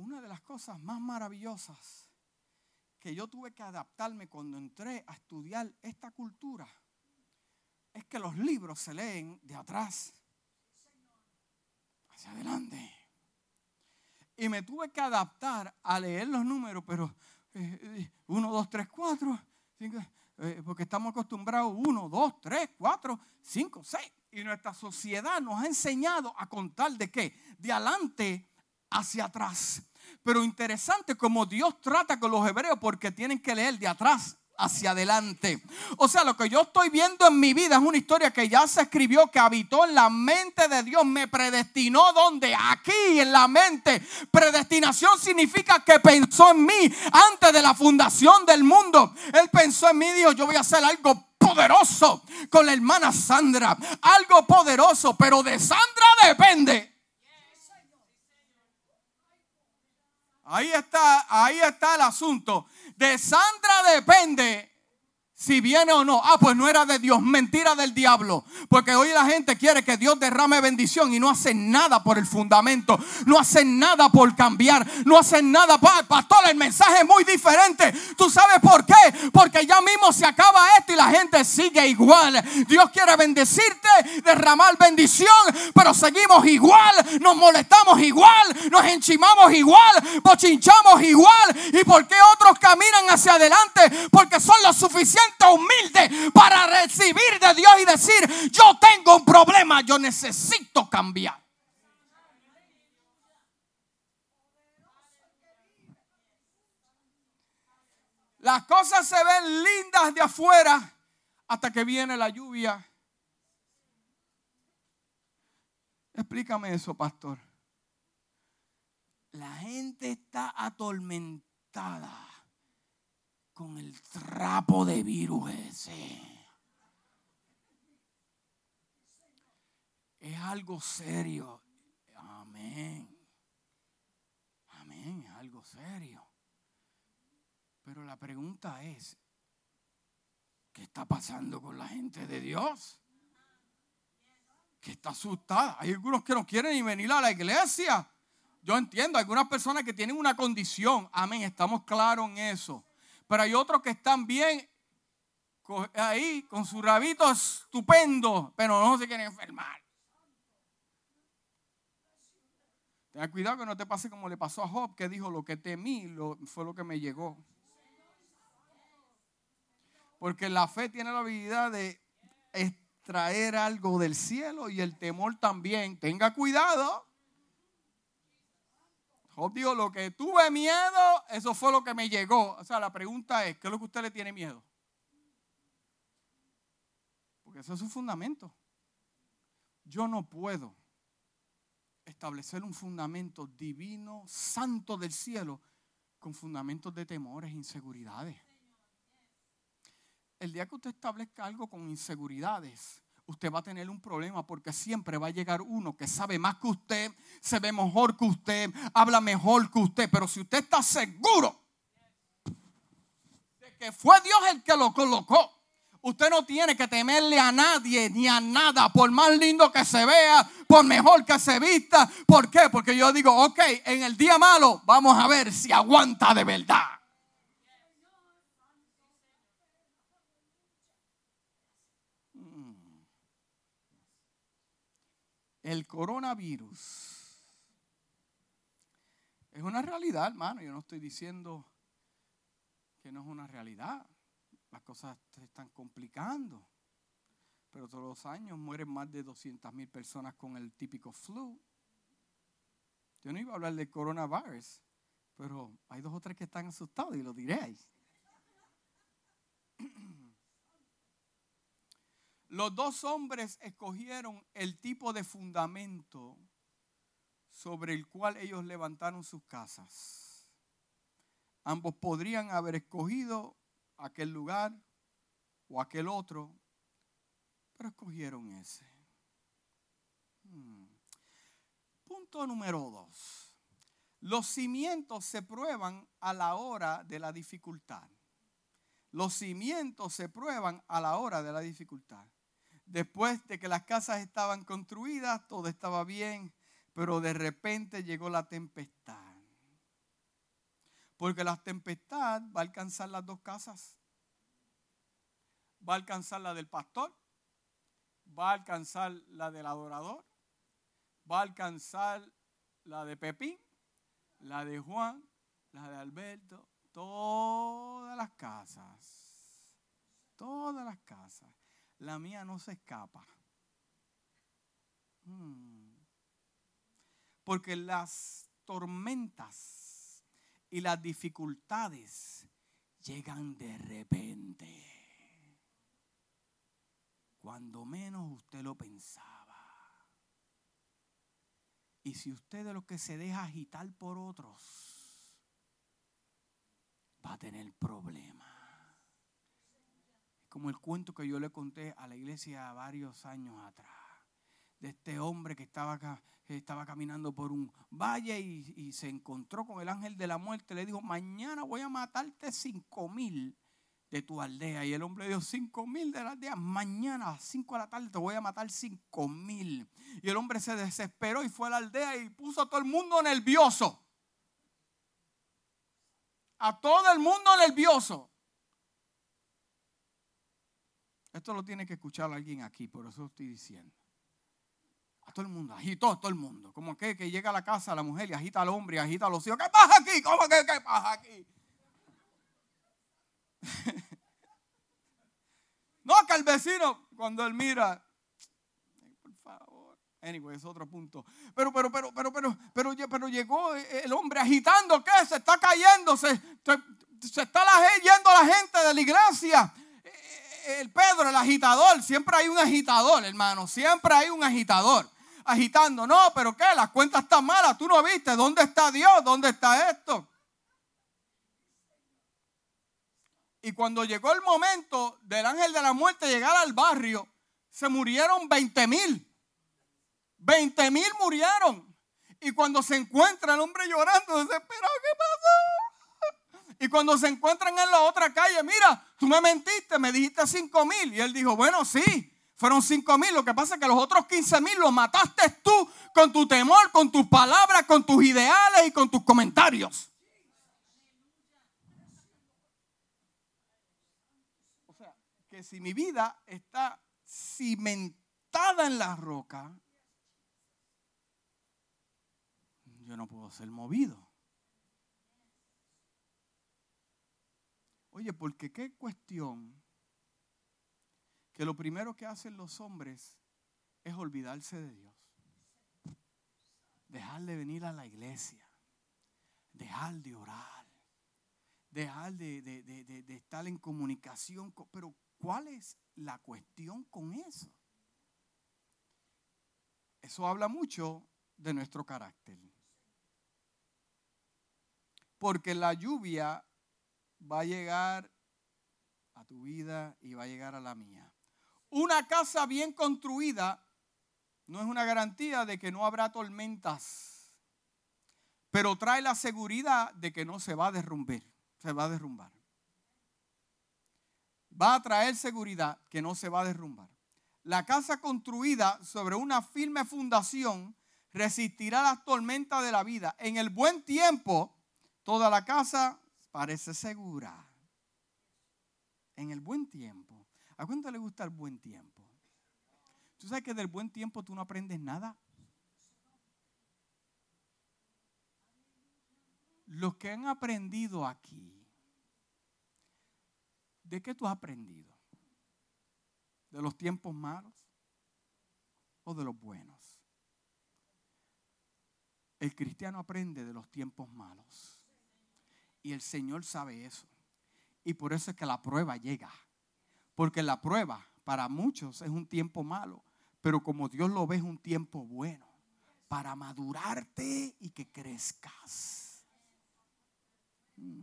una de las cosas más maravillosas que yo tuve que adaptarme cuando entré a estudiar esta cultura es que los libros se leen de atrás hacia adelante. Y me tuve que adaptar a leer los números, pero 1, 2, 3, 4, porque estamos acostumbrados 1, 2, 3, 4, 5, 6. Y nuestra sociedad nos ha enseñado a contar de qué? De adelante hacia atrás. Pero interesante como Dios trata con los hebreos porque tienen que leer de atrás hacia adelante. O sea, lo que yo estoy viendo en mi vida es una historia que ya se escribió, que habitó en la mente de Dios, me predestinó donde aquí en la mente. Predestinación significa que pensó en mí antes de la fundación del mundo. Él pensó en mí dijo, yo voy a hacer algo poderoso con la hermana Sandra, algo poderoso, pero de Sandra depende. Ahí está, ahí está el asunto. De Sandra depende si viene o no. Ah, pues no era de Dios, mentira del diablo. Porque hoy la gente quiere que Dios derrame bendición y no hacen nada por el fundamento, no hacen nada por cambiar, no hacen nada. Pastor, el mensaje es muy diferente. ¿Tú sabes por qué? Porque ya mismo se acaba esto y la gente sigue igual. Dios quiere bendecirte, derramar bendición, pero seguimos igual, nos molestamos igual, nos enchimamos igual, pochinchamos igual. ¿Y por qué otros caminan hacia adelante? Porque son lo suficiente humilde para recibir de Dios y decir, yo tengo un problema, yo necesito cambiar. Las cosas se ven lindas de afuera hasta que viene la lluvia. Explícame eso, pastor. La gente está atormentada con el trapo de virus ese. Es algo serio. Amén. Amén, es algo serio. Pero la pregunta es, ¿qué está pasando con la gente de Dios? Que está asustada. Hay algunos que no quieren ni venir a la iglesia. Yo entiendo, algunas personas que tienen una condición. Amén, estamos claros en eso. Pero hay otros que están bien ahí con su rabito estupendo, pero no se quieren enfermar. Ten cuidado que no te pase como le pasó a Job, que dijo, lo que temí lo, fue lo que me llegó. Porque la fe tiene la habilidad de extraer algo del cielo y el temor también. Tenga cuidado. Job lo que tuve miedo, eso fue lo que me llegó. O sea, la pregunta es, ¿qué es lo que usted le tiene miedo? Porque eso es un fundamento. Yo no puedo establecer un fundamento divino, santo del cielo, con fundamentos de temores, inseguridades. El día que usted establezca algo con inseguridades, usted va a tener un problema porque siempre va a llegar uno que sabe más que usted, se ve mejor que usted, habla mejor que usted. Pero si usted está seguro de que fue Dios el que lo colocó, usted no tiene que temerle a nadie ni a nada, por más lindo que se vea, por mejor que se vista. ¿Por qué? Porque yo digo, ok, en el día malo vamos a ver si aguanta de verdad. El coronavirus es una realidad, hermano. Yo no estoy diciendo que no es una realidad. Las cosas se están complicando. Pero todos los años mueren más de 200 mil personas con el típico flu. Yo no iba a hablar del coronavirus, pero hay dos o tres que están asustados y lo diréis. Los dos hombres escogieron el tipo de fundamento sobre el cual ellos levantaron sus casas. Ambos podrían haber escogido aquel lugar o aquel otro, pero escogieron ese. Hmm. Punto número dos. Los cimientos se prueban a la hora de la dificultad. Los cimientos se prueban a la hora de la dificultad. Después de que las casas estaban construidas, todo estaba bien, pero de repente llegó la tempestad. Porque la tempestad va a alcanzar las dos casas. Va a alcanzar la del pastor, va a alcanzar la del adorador, va a alcanzar la de Pepín, la de Juan, la de Alberto, todas las casas. Todas las casas. La mía no se escapa. Hmm. Porque las tormentas y las dificultades llegan de repente. Cuando menos usted lo pensaba. Y si usted de lo que se deja agitar por otros, va a tener problemas. Como el cuento que yo le conté a la iglesia varios años atrás de este hombre que estaba, estaba caminando por un valle y, se encontró con el ángel de la muerte. Le dijo, mañana voy a matarte cinco mil de tu aldea. Y el hombre dijo, cinco mil de la aldea. Mañana a las cinco de la tarde te voy a matar cinco mil. Y el hombre se desesperó y fue a la aldea y puso a todo el mundo nervioso. A todo el mundo nervioso. Esto lo tiene que escuchar alguien aquí, por eso estoy diciendo todo el mundo, agitó todo el mundo. Como que, que llega a la casa la mujer y agita al hombre y agita a los hijos. ¿Qué pasa aquí? ¿Cómo que qué pasa aquí? no, que el vecino, cuando él mira, por favor. Anyway, es otro punto. Pero, pero, pero, pero, pero, pero, pero llegó el hombre agitando, ¿qué? Se está cayendo, se, se, está yendo la gente de la iglesia el Pedro, el agitador, siempre hay un agitador, hermano, siempre hay un agitador agitando. No, pero ¿qué? Las cuentas están malas. Tú no viste. ¿Dónde está Dios? ¿Dónde está esto? Y cuando llegó el momento del ángel de la muerte llegar al barrio, se murieron 20 mil. 20 mil murieron. Y cuando se encuentra el hombre llorando, desesperado, ¿qué pasó? Y cuando se encuentran en la otra calle, mira, tú me mentiste, me dijiste 5 mil. Y él dijo, bueno, sí, fueron 5 mil. Lo que pasa es que los otros 15 mil los mataste tú con tu temor, con tus palabras, con tus ideales y con tus comentarios. O sea, que si mi vida está cimentada en la roca, yo no puedo ser movido. Oye, porque qué cuestión que lo primero que hacen los hombres es olvidarse de Dios. Dejar de venir a la iglesia. Dejar de orar. Dejar de, estar en comunicación. pero ¿cuál es la cuestión con eso? Eso habla mucho de nuestro carácter. Porque la lluvia va a llegar a tu vida y va a llegar a la mía. Una casa bien construida no es una garantía de que no habrá tormentas, pero trae la seguridad de que no se va a derrumbar, se va a derrumbar. Va a traer seguridad que no se va a derrumbar. La casa construida sobre una firme fundación resistirá las tormentas de la vida. En el buen tiempo, toda la casa parece segura. En el buen tiempo. ¿A cuánto le gusta el buen tiempo? ¿Tú sabes que del buen tiempo tú no aprendes nada? Los que han aprendido aquí, ¿de qué tú has aprendido? ¿De los tiempos malos o de los buenos? El cristiano aprende de los tiempos malos. Y el Señor sabe eso. Y por eso es que la prueba llega. Porque la prueba para muchos es un tiempo malo, pero como Dios lo ve es un tiempo bueno para madurarte y que crezcas. Mm.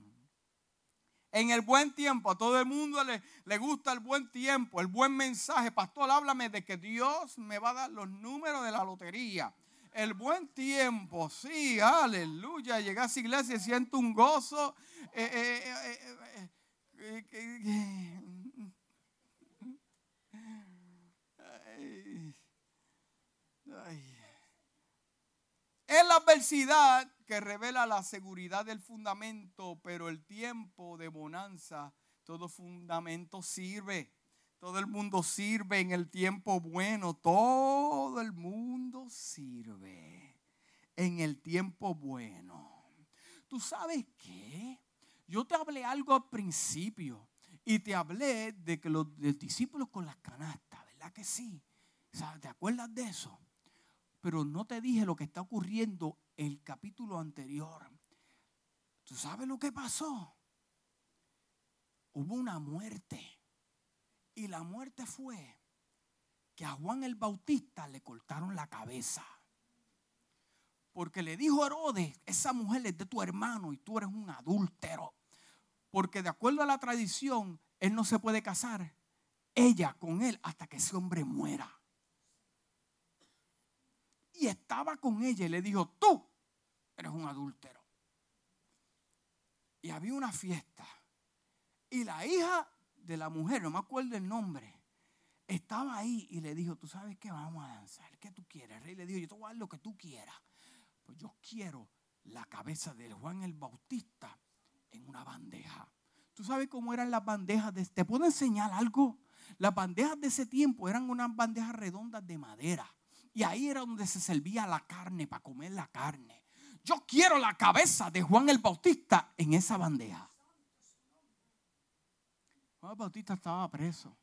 En el buen tiempo, a todo el mundo le, le, gusta el buen tiempo, el buen mensaje. Pastor, háblame de que Dios me va a dar los números de la lotería. El buen tiempo, sí, aleluya. Llegas a iglesia y siento un gozo. Eh, eh, eh, En la adversidad que revela la seguridad del fundamento, pero el tiempo de bonanza, todo fundamento sirve. Todo el mundo sirve en el tiempo bueno. Todo el mundo sirve en el tiempo bueno. ¿Tú sabes qué? Yo te hablé algo al principio y te hablé de que los discípulos con las canastas, ¿verdad que sí? ¿Te acuerdas de eso? Pero no te dije lo que está ocurriendo el capítulo anterior. ¿Tú sabes lo que pasó? Hubo una muerte. Y la muerte fue que a Juan el Bautista le cortaron la cabeza. Porque le dijo Herodes, esa mujer es de tu hermano y tú eres un adúltero. Porque de acuerdo a la tradición, él no se puede casar, ella con él, hasta que ese hombre muera. Y estaba con ella y le dijo, tú eres un adúltero. Y había una fiesta. Y la hija de la mujer, no me acuerdo el nombre, estaba ahí y le dijo, tú sabes qué, vamos a danzar, ¿qué tú quieres? El rey le dijo, yo te voy a dar lo que tú quieras. Pues yo quiero la cabeza de Juan el Bautista en una bandeja. ¿Tú sabes cómo eran las bandejas? De, ¿Te puedo enseñar algo? Las bandejas de ese tiempo eran unas bandejas redondas de madera. Y ahí era donde se servía la carne, para comer la carne. Yo quiero la cabeza de Juan el Bautista en esa bandeja. Juan Bautista estaba preso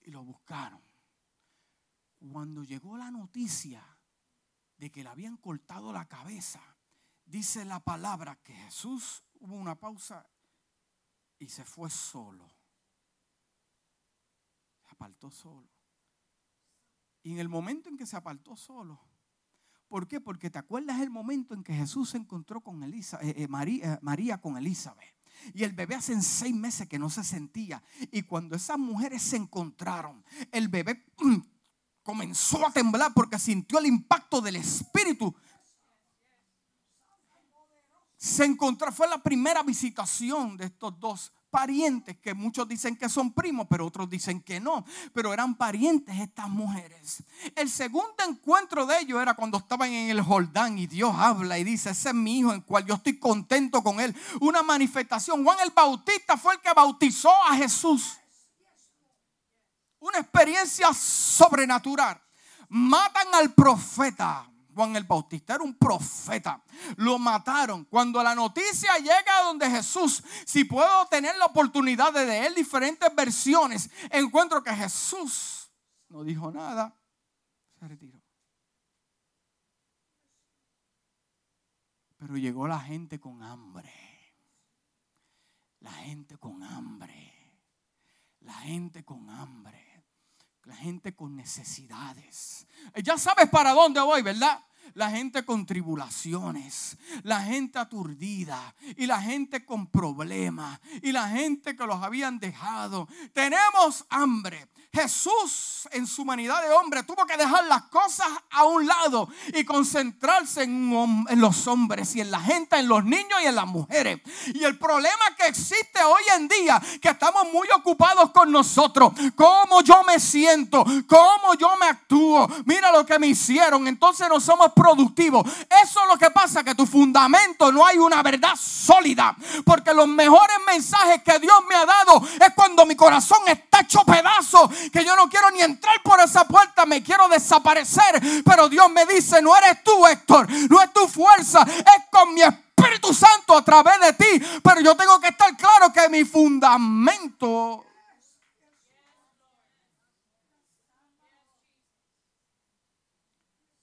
y lo buscaron. Cuando llegó la noticia de que le habían cortado la cabeza, dice la palabra que Jesús hubo una pausa y se fue solo. Se apartó solo. Y en el momento en que se apartó solo, ¿por qué? Porque te acuerdas el momento en que Jesús se encontró con Elisa, eh, eh, María, eh, María con Elizabeth. Y el bebé hace seis meses que no se sentía. Y cuando esas mujeres se encontraron, el bebé mm, comenzó a temblar porque sintió el impacto del Espíritu. Se encontró, fue la primera visitación de estos dos parientes que muchos dicen que son primos, pero otros dicen que no. Pero eran parientes estas mujeres. El segundo encuentro de ellos era cuando estaban en el Jordán y Dios habla y dice, ese es mi hijo en cual yo estoy contento con él. Una manifestación. Juan el Bautista fue el que bautizó a Jesús. Una experiencia sobrenatural. Matan al profeta. Juan el Bautista era un profeta. Lo mataron. Cuando la noticia llega a donde Jesús, si puedo tener la oportunidad de leer diferentes versiones, encuentro que Jesús no dijo nada, se retiró. Pero llegó la gente con hambre. La gente con hambre. La gente con hambre la gente con necesidades. Ya sabes para dónde voy, ¿verdad? La gente con tribulaciones, la gente aturdida y la gente con problemas y la gente que los habían dejado. Tenemos hambre. Jesús en su humanidad de hombre tuvo que dejar las cosas a un lado y concentrarse en, los hombres y en la gente, en los niños y en las mujeres. Y el problema que existe hoy en día, que estamos muy ocupados con nosotros, cómo yo me siento, cómo yo me actúo, mira lo que me hicieron, entonces no somos productivos. Eso es lo que pasa, que tu fundamento no hay una verdad sólida, porque los mejores mensajes que Dios me ha dado es cuando mi corazón está hecho pedazo que yo no quiero ni entrar por esa puerta, me quiero desaparecer. Pero Dios me dice, no eres tú, Héctor, no es tu fuerza, es con mi Espíritu Santo a través de ti. Pero yo tengo que estar claro que mi fundamento...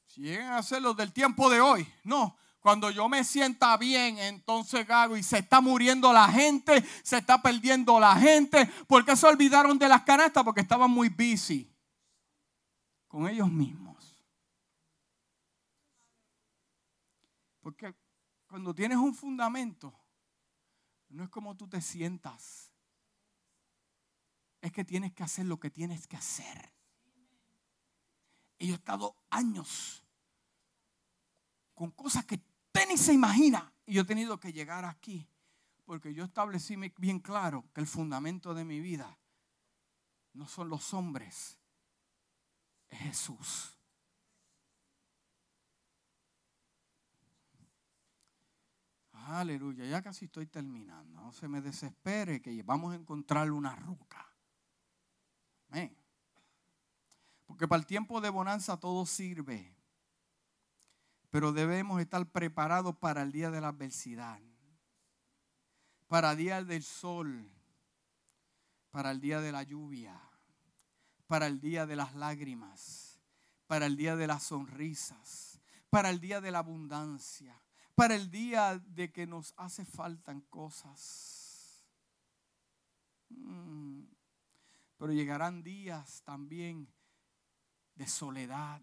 Si llegan a ser los del tiempo de hoy, no, cuando yo me sienta bien, entonces hago y se está muriendo la gente, se está perdiendo la gente. ¿Por qué se olvidaron de las canastas? Porque estaban muy busy con ellos mismos. Porque cuando tienes un fundamento, no es como tú te sientas. Es que tienes que hacer lo que tienes que hacer. Y yo he estado años con cosas que ni se imagina. Y yo he tenido que llegar aquí porque yo establecí bien claro que el fundamento de mi vida no son los hombres, es Jesús. Aleluya, ya casi estoy terminando. No se me desespere que vamos a encontrar una roca. Amén. Porque para el tiempo de bonanza todo sirve. Pero debemos estar preparados para el día de la adversidad. Para el día del sol. Para el día de la lluvia. Para el día de las lágrimas. Para el día de las sonrisas. Para el día de la abundancia. Para el día de que nos hace faltan cosas. Mm. Pero llegarán días también de soledad,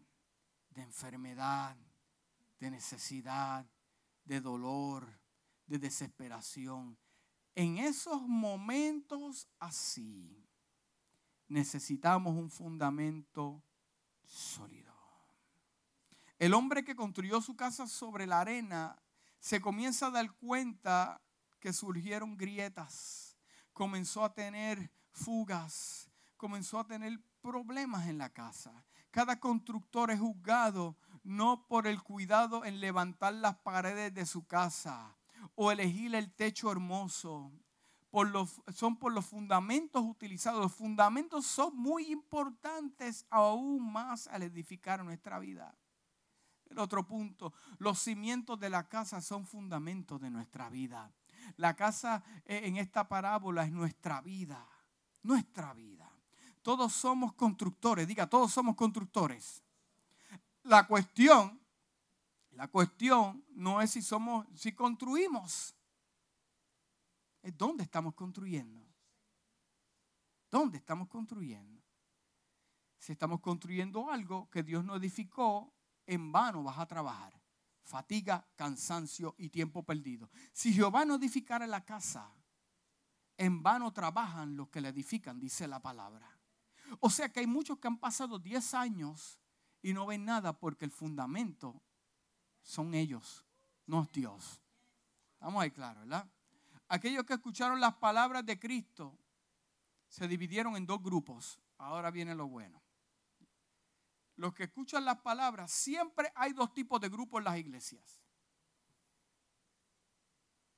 de enfermedad, de necesidad, de dolor, de desesperación. En esos momentos así necesitamos un fundamento sólido. El hombre que construyó su casa sobre la arena se comienza a dar cuenta que surgieron grietas, comenzó a tener fugas, comenzó a tener problemas en la casa. Cada constructor es juzgado no por el cuidado en levantar las paredes de su casa o elegir el techo hermoso. Son por los fundamentos utilizados. Los fundamentos son muy importantes aún más al edificar nuestra vida. El otro punto, los cimientos de la casa son fundamentos de nuestra vida. La casa eh, en esta parábola es nuestra vida, nuestra vida. Todos somos constructores, diga, todos somos constructores. La cuestión, la cuestión no es si somos, si construimos, es dónde estamos construyendo. ¿Dónde estamos construyendo? Si estamos construyendo algo que Dios no edificó, en vano vas a trabajar. Fatiga, cansancio y tiempo perdido. Si Jehová no edificara la casa, en vano trabajan los que la edifican, dice la palabra. O sea que hay muchos que han pasado 10 años y no ven nada porque el fundamento son ellos, no es Dios. Estamos ahí claro, ¿verdad? Aquellos que escucharon las palabras de Cristo se dividieron en dos grupos. Ahora viene lo bueno. Los que escuchan las palabras, siempre hay dos tipos de grupos en las iglesias.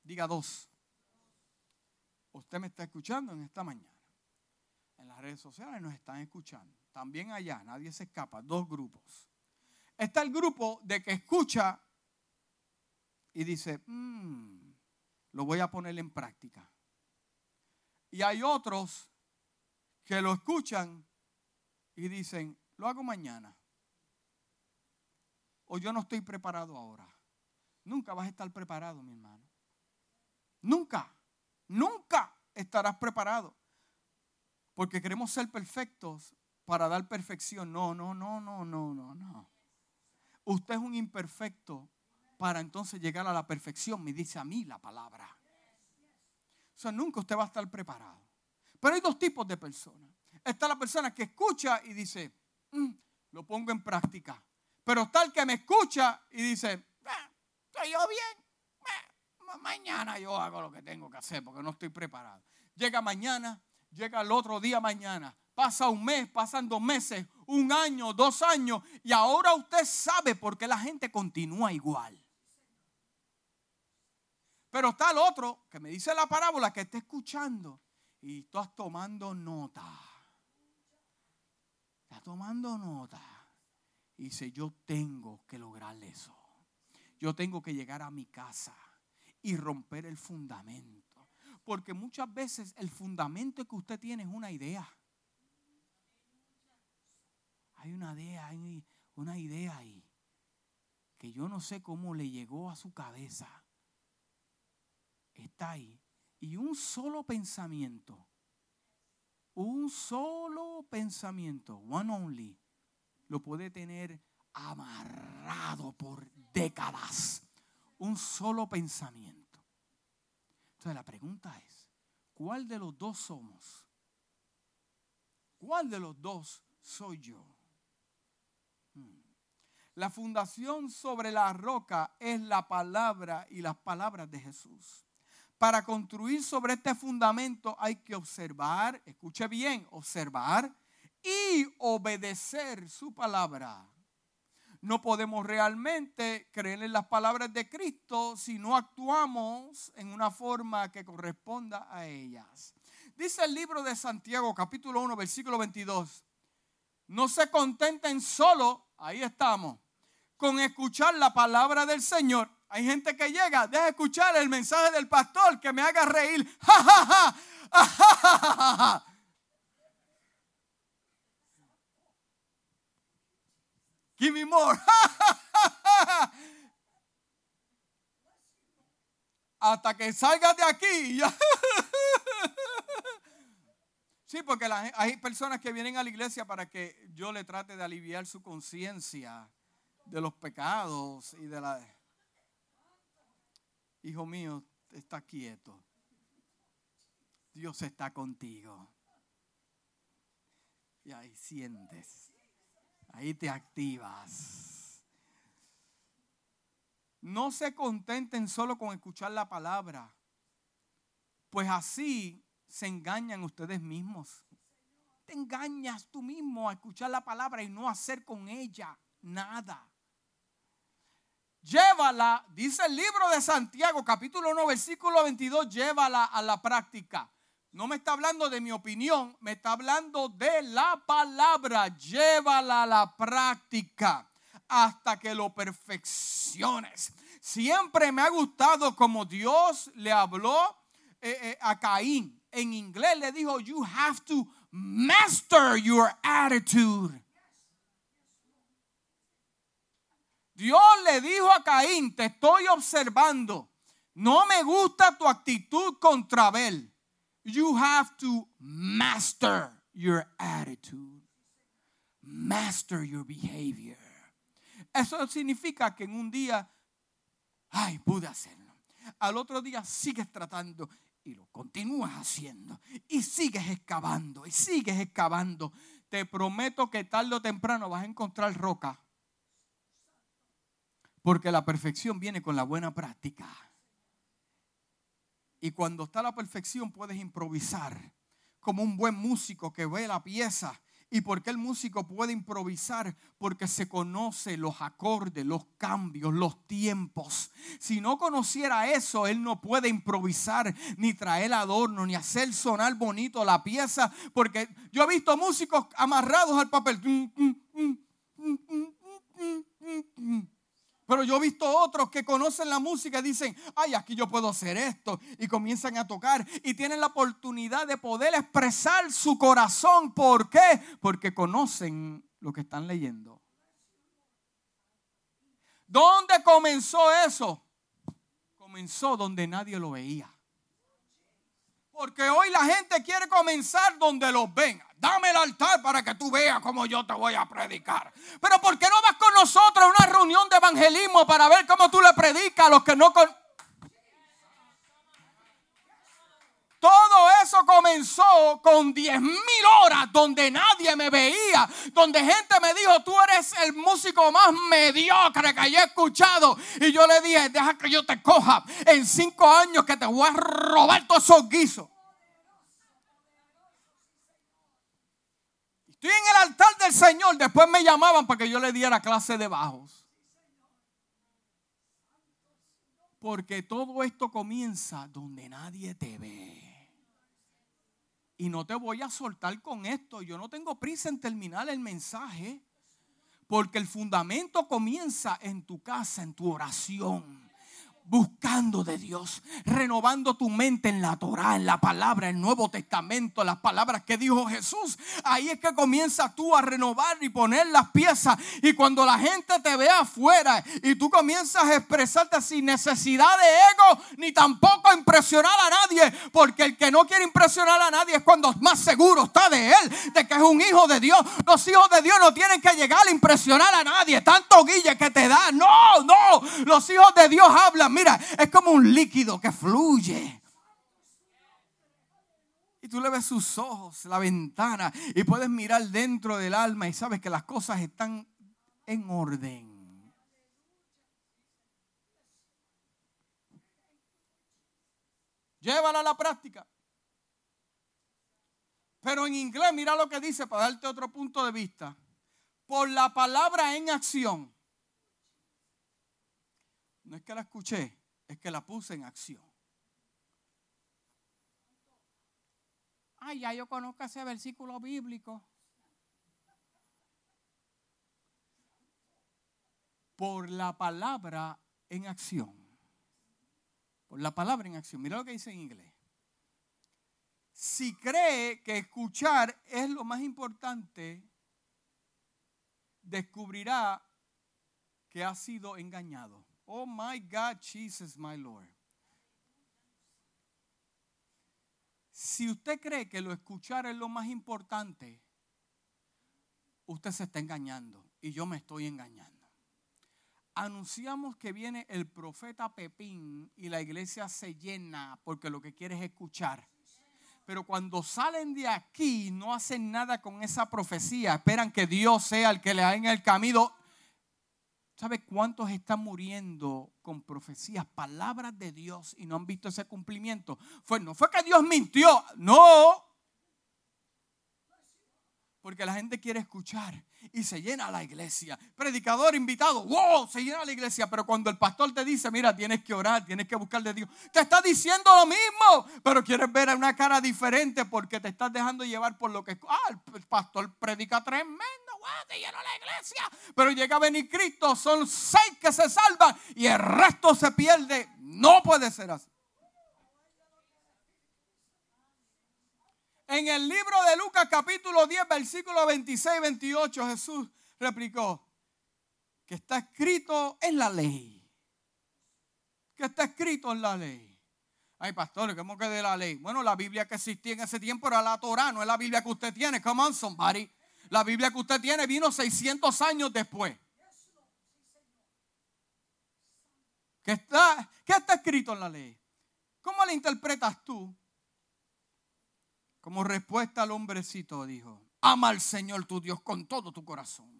Diga dos. Usted me está escuchando en esta mañana en las redes sociales nos están escuchando. También allá, nadie se escapa, dos grupos. Está el grupo de que escucha y dice, mm, lo voy a poner en práctica. Y hay otros que lo escuchan y dicen, lo hago mañana. O yo no estoy preparado ahora. Nunca vas a estar preparado, mi hermano. Nunca, nunca estarás preparado porque queremos ser perfectos para dar perfección. No, no, no, no, no, no, no. Usted es un imperfecto para entonces llegar a la perfección, me dice a mí la palabra. O sea, nunca usted va a estar preparado. Pero hay dos tipos de personas. Está la persona que escucha y dice, mm, lo pongo en práctica. Pero está el que me escucha y dice, estoy yo bien. Ah, mañana yo hago lo que tengo que hacer porque no estoy preparado. Llega mañana, llega el otro día mañana. Pasa un mes, pasan dos meses, un año, dos años, y ahora usted sabe por qué la gente continúa igual. Pero está el otro que me dice la parábola que está escuchando y estás tomando nota. Está tomando nota. Y dice, yo tengo que lograr eso. Yo tengo que llegar a mi casa y romper el fundamento. Porque muchas veces el fundamento que usted tiene es una idea. Hay una idea, una idea ahí. Que yo no sé cómo le llegó a su cabeza. Está ahí. Y un solo pensamiento. Un solo pensamiento. One only. Lo puede tener amarrado por décadas. Un solo pensamiento. Entonces la pregunta es, ¿cuál de los dos somos? ¿Cuál de los dos soy yo? La fundación sobre la roca es la palabra y las palabras de Jesús. Para construir sobre este fundamento hay que observar, escuche bien, observar y obedecer su palabra. no podemos realmente creer en las palabras de Cristo si no actuamos en una forma que corresponda a ellas. Dice el libro de Santiago, capítulo 1, versículo 22. No se contenten solo, ahí estamos, con escuchar la palabra del Señor. Hay gente que llega, deja escuchar el mensaje del pastor que me haga reír. Give me more. Hasta que salgas de aquí. Sí, porque hay personas que vienen a la iglesia para que yo le trate de aliviar su conciencia de los pecados y de la... Hijo mío, está quieto. Dios está contigo. Y ahí sientes. Ahí te activas. No se contenten solo con escuchar la palabra. Pues así se engañan ustedes mismos. Te engañas tú mismo a escuchar la palabra y no hacer con ella nada. Llévala, dice el libro de Santiago, capítulo 1, versículo 22, llévala a la práctica. No me está hablando de mi opinión, me está hablando de la palabra. Llévala a la práctica hasta que lo perfecciones. Siempre me ha gustado como Dios le habló eh, eh, a Caín en inglés le dijo, you have to master your attitude. Dios le dijo a Caín, te estoy observando. No me gusta tu actitud contra Abel. You have to master your attitude. Master your behavior. Eso significa que en un día, ay, pude hacerlo. Al otro día sigues tratando y lo continúas haciendo y sigues excavando y sigues excavando, te prometo que tarde o temprano vas a encontrar roca. Porque la perfección viene con la buena práctica. Y cuando está la perfección puedes improvisar como un buen músico que ve la pieza ¿Y por qué el músico puede improvisar? Porque se conoce los acordes, los cambios, los tiempos. Si no conociera eso, él no puede improvisar, ni traer adorno, ni hacer sonar bonito la pieza. Porque yo he visto músicos amarrados al papel. Pero yo he visto otros que conocen la música y dicen, ay, aquí yo puedo hacer esto. Y comienzan a tocar y tienen la oportunidad de poder expresar su corazón. ¿Por qué? Porque conocen lo que están leyendo. ¿Dónde comenzó eso? Comenzó donde nadie lo veía. Porque hoy la gente quiere comenzar donde los ven. Dame el altar para que tú veas cómo yo te voy a predicar. Pero ¿por qué no vas con nosotros a una reunión de evangelismo para ver cómo tú le predicas a los que no con Todo eso comenzó con 10 mil horas donde nadie me veía, donde gente me dijo, tú eres el músico más mediocre que haya escuchado. Y yo le dije, deja que yo te coja en cinco años que te voy a robar todos esos guisos. Estoy en el altar del Señor. Después me llamaban para que yo le diera clase de bajos. Porque todo esto comienza donde nadie te ve. Y no te voy a soltar con esto. Yo no tengo prisa en terminar el mensaje. Porque el fundamento comienza en tu casa, en tu oración buscando de Dios, renovando tu mente en la Torah, en la palabra, en el Nuevo Testamento, las palabras que dijo Jesús. Ahí es que comienzas tú a renovar y poner las piezas. Y cuando la gente te ve afuera y tú comienzas a expresarte sin necesidad de ego, ni tampoco impresionar a nadie, porque el que no quiere impresionar a nadie es cuando más seguro está de él, de que es un hijo de Dios. Los hijos de Dios no tienen que llegar a impresionar a nadie, tanto guille que te da. No, no, los hijos de Dios hablan mira, es como un líquido que fluye. Y tú le ves sus ojos, la ventana, y puedes mirar dentro del alma y sabes que las cosas están en orden. Llévala a la práctica. Pero en inglés, mira lo que dice para darte otro punto de vista. Por la palabra en acción es que la escuché, es que la puse en acción. Ay, ya yo conozco ese versículo bíblico. Por la palabra en acción. Por la palabra en acción. Mira lo que dice en inglés. Si cree que escuchar es lo más importante, descubrirá que ha sido engañado. Oh my God, Jesus, my Lord. Si usted cree que lo escuchar es lo más importante, usted se está engañando y yo me estoy engañando. Anunciamos que viene el profeta Pepín y la iglesia se llena porque lo que quiere es escuchar. Pero cuando salen de aquí no hacen nada con esa profecía, esperan que Dios sea el que le haga en el camino ¿Sabe cuántos están muriendo con profecías, palabras de Dios y no han visto ese cumplimiento? Fue, no fue que Dios mintió, no. Porque la gente quiere escuchar y se llena la iglesia. Predicador invitado, wow, se llena la iglesia. Pero cuando el pastor te dice, mira, tienes que orar, tienes que buscar de Dios, te está diciendo lo mismo, pero quieres ver una cara diferente porque te estás dejando llevar por lo que. Ah, el pastor predica tremendo te llenó la iglesia. Pero llega a venir Cristo, son seis que se salvan y el resto se pierde. No puede ser así. En el libro de Lucas capítulo 10, versículo 26 y 28, Jesús replicó que está escrito en la ley. Que está escrito en la ley. Ay, pastores, ¿cómo que de la ley? Bueno, la Biblia que existía en ese tiempo era la Torah, no es la Biblia que usted tiene. Come on, somebody. La Biblia que usted tiene vino 600 años después. ¿Qué está, ¿Qué está escrito en la ley? ¿Cómo la interpretas tú? Como respuesta al hombrecito dijo, ama al Señor tu Dios con todo tu corazón,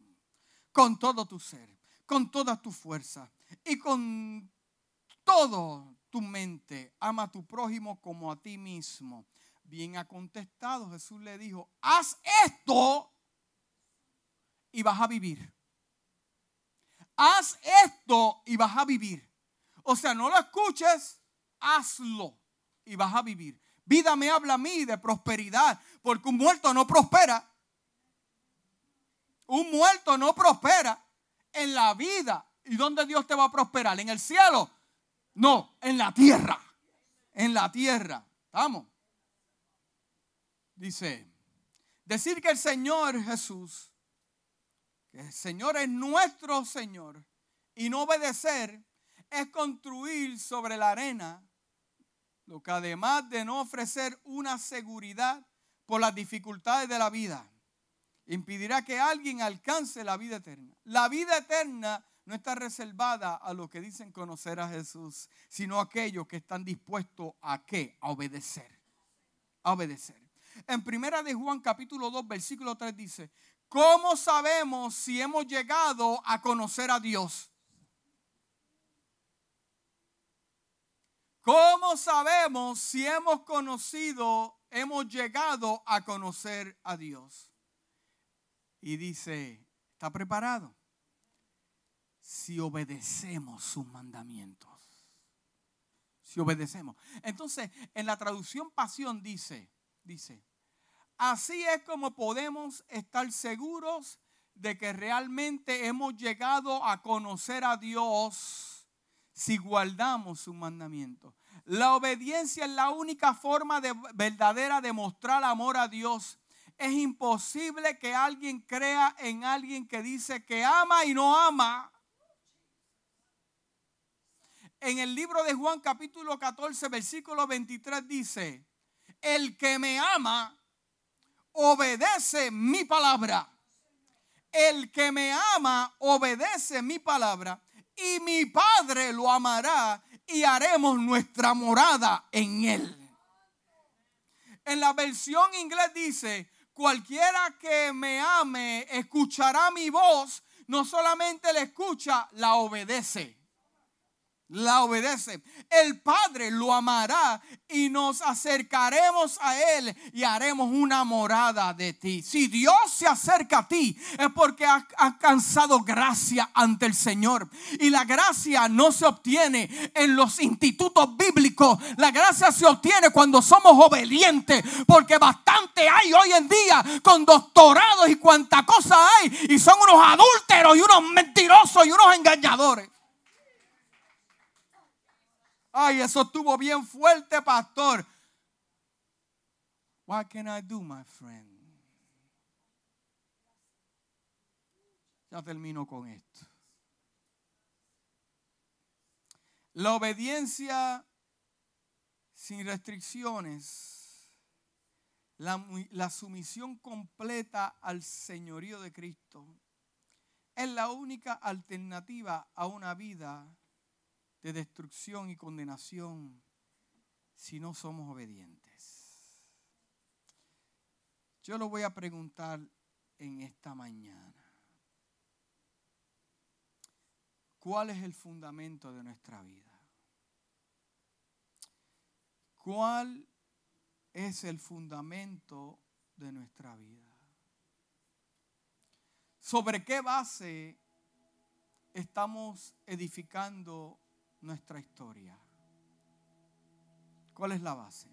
con todo tu ser, con toda tu fuerza y con todo tu mente. Ama a tu prójimo como a ti mismo. Bien ha contestado, Jesús le dijo, haz esto y vas a vivir. Haz esto y vas a vivir. O sea, no lo escuches, hazlo y vas a vivir. Vida me habla a mí de prosperidad, porque un muerto no prospera. Un muerto no prospera en la vida. ¿Y dónde Dios te va a prosperar? ¿En el cielo? No, en la tierra. En la tierra. Vamos. Dice, decir que el Señor Jesús el Señor es nuestro Señor y no obedecer es construir sobre la arena, que además de no ofrecer una seguridad por las dificultades de la vida, impedirá que alguien alcance la vida eterna. La vida eterna no está reservada a los que dicen conocer a Jesús, sino a aquellos que están dispuestos a qué? A obedecer. A obedecer. En primera de Juan capítulo 2 versículo 3 dice, ¿Cómo sabemos si hemos llegado a conocer a Dios? ¿Cómo sabemos si hemos conocido, hemos llegado a conocer a Dios? Y dice, ¿está preparado? Si obedecemos sus mandamientos. Si obedecemos. Entonces, en la traducción pasión dice, dice, Así es como podemos estar seguros de que realmente hemos llegado a conocer a Dios si guardamos su mandamiento. La obediencia es la única forma de verdadera de mostrar amor a Dios. Es imposible que alguien crea en alguien que dice que ama y no ama. En el libro de Juan capítulo 14 versículo 23 dice, el que me ama obedece mi palabra. El que me ama obedece mi palabra y mi Padre lo amará y haremos nuestra morada en él. En la versión inglés dice, cualquiera que me ame escuchará mi voz, no solamente la escucha, la obedece. La obedece, el Padre lo amará y nos acercaremos a Él y haremos una morada de ti. Si Dios se acerca a ti es porque ha alcanzado gracia ante el Señor. Y la gracia no se obtiene en los institutos bíblicos. La gracia se obtiene cuando somos obedientes. Porque bastante hay hoy en día con doctorados y cuanta cosa hay. Y son unos adúlteros y unos mentirosos y unos engañadores. Ay, eso estuvo bien fuerte, pastor. What can I do, my friend? Ya termino con esto. La obediencia sin restricciones, la, la, sumisión completa al señorío de Cristo, es la única alternativa a una vida de destrucción y condenación si no somos obedientes. Yo lo voy a preguntar en esta mañana. ¿Cuál es el fundamento de nuestra vida? ¿Cuál es el fundamento de nuestra vida? ¿Sobre qué base estamos edificando nuestra historia. ¿Cuál es la base?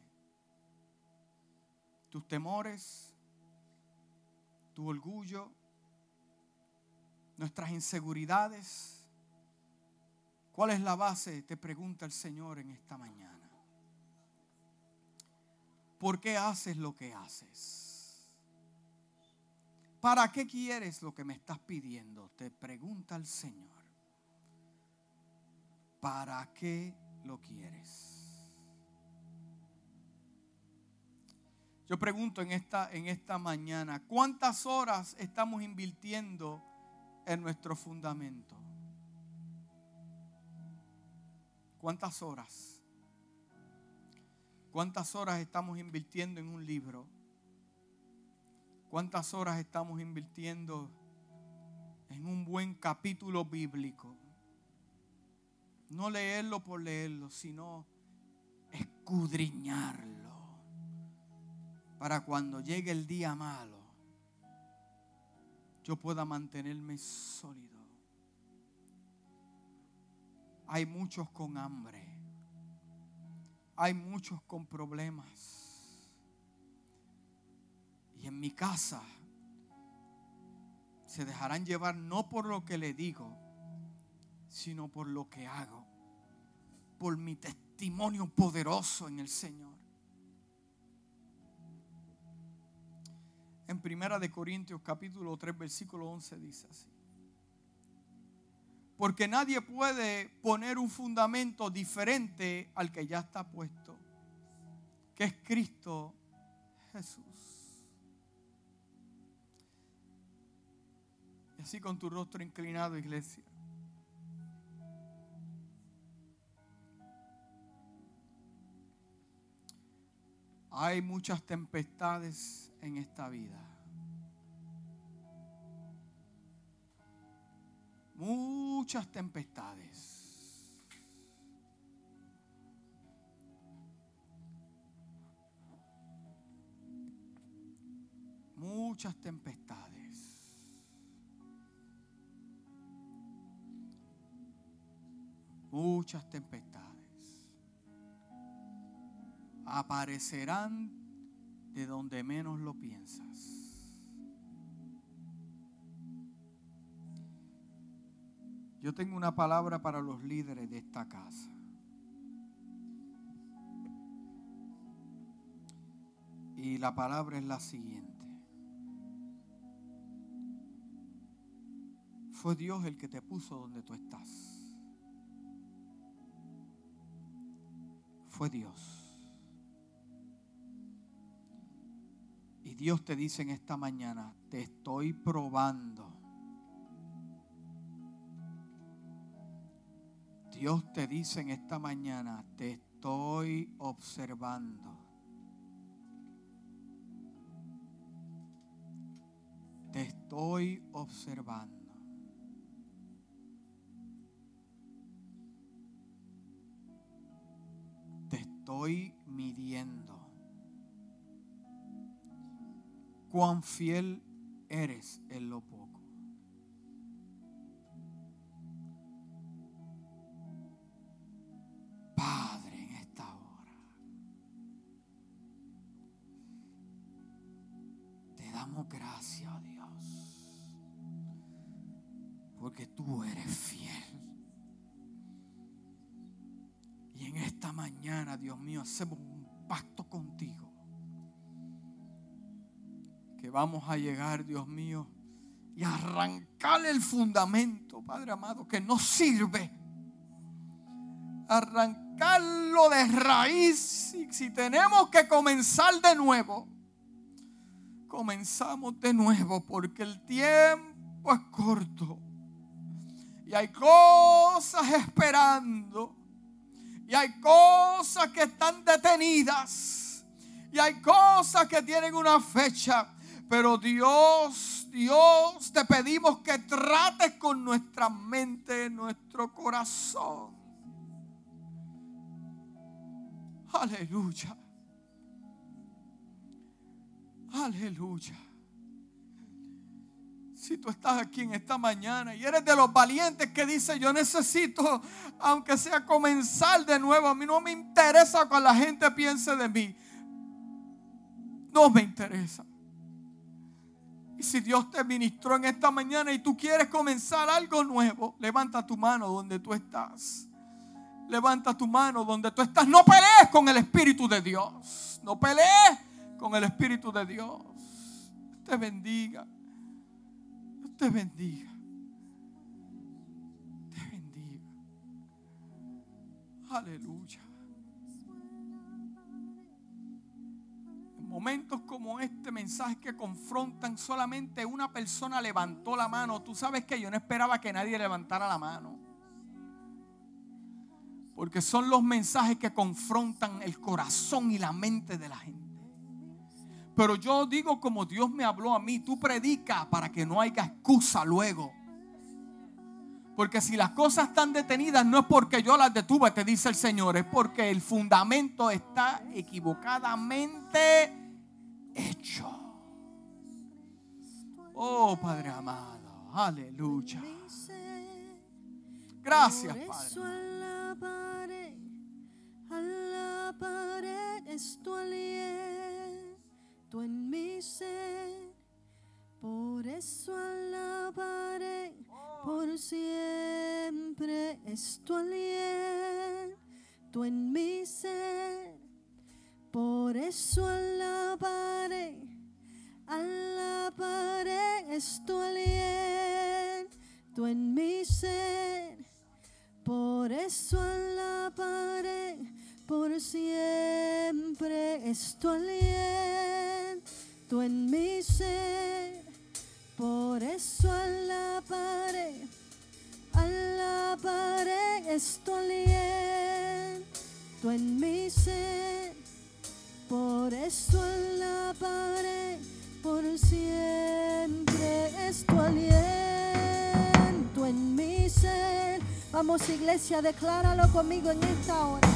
Tus temores, tu orgullo, nuestras inseguridades. ¿Cuál es la base? Te pregunta el Señor en esta mañana. ¿Por qué haces lo que haces? ¿Para qué quieres lo que me estás pidiendo? Te pregunta el Señor. ¿Para qué lo quieres? Yo pregunto en esta, en esta mañana, ¿cuántas horas estamos invirtiendo en nuestro fundamento? ¿Cuántas horas? ¿Cuántas horas estamos invirtiendo en un libro? ¿Cuántas horas estamos invirtiendo en un buen capítulo bíblico? No leerlo por leerlo, sino escudriñarlo. Para cuando llegue el día malo, yo pueda mantenerme sólido. Hay muchos con hambre. Hay muchos con problemas. Y en mi casa se dejarán llevar no por lo que le digo, sino por lo que hago, por mi testimonio poderoso en el Señor. En Primera de Corintios capítulo 3 versículo 11 dice así. Porque nadie puede poner un fundamento diferente al que ya está puesto, que es Cristo Jesús. Y así con tu rostro inclinado, iglesia. Hay muchas tempestades en esta vida. Muchas tempestades. Muchas tempestades. Muchas tempestades aparecerán de donde menos lo piensas. Yo tengo una palabra para los líderes de esta casa. Y la palabra es la siguiente. Fue Dios el que te puso donde tú estás. Fue Dios. Dios te dice en esta mañana, te estoy probando. Dios te dice en esta mañana, te estoy observando. Te estoy observando. estoy midiendo. Cuán fiel eres en lo poco. Padre, en esta hora, te damos gracias, oh Dios, porque tú eres fiel. Y en esta mañana, Dios mío, hacemos un pacto contigo. Vamos a llegar, Dios mío, y arrancarle el fundamento, Padre amado, que no sirve. Arrancarlo de raíz. Y si tenemos que comenzar de nuevo, comenzamos de nuevo, porque el tiempo es corto. Y hay cosas esperando y hay cosas que están detenidas. Y hay cosas que tienen una fecha. Pero Dios, Dios, te pedimos que trates con nuestra mente, nuestro corazón. Aleluya. Aleluya. Si tú estás aquí en esta mañana y eres de los valientes que dice, yo necesito, aunque sea comenzar de nuevo, a mí no me interesa que la gente piense de mí. No me interesa. Y si Dios te ministró en esta mañana y tú quieres comenzar algo nuevo, levanta tu mano donde tú estás. Levanta tu mano donde tú estás. No pelees con el Espíritu de Dios. No pelees con el Espíritu de Dios. Te bendiga te bendiga. Te bendiga. Aleluya. Momentos como este mensaje que confrontan, solamente una persona levantó la mano. Tú sabes que yo no esperaba que nadie levantara la mano. Porque son los mensajes que confrontan el corazón y la mente de la gente. Pero yo digo como Dios me habló a mí, tú predica para que no haya excusa luego. Porque si las cosas están detenidas no es porque yo las detuve, te dice el Señor, es porque el fundamento está equivocadamente hecho. Oh Padre amado, aleluya. Gracias, Padre. A la pared, tú en mi ser. Por eso alabaré por siempre es tu aliento en mi ser. Por eso alabaré, alabaré es tu aliento en mi ser. Por eso alabaré por siempre es tu aliento en mi ser. Por eso alabaré, alabaré es tu aliento en mi ser. Por eso alabaré, por siempre es tu aliento en mi ser. Vamos iglesia, decláralo conmigo en esta hora.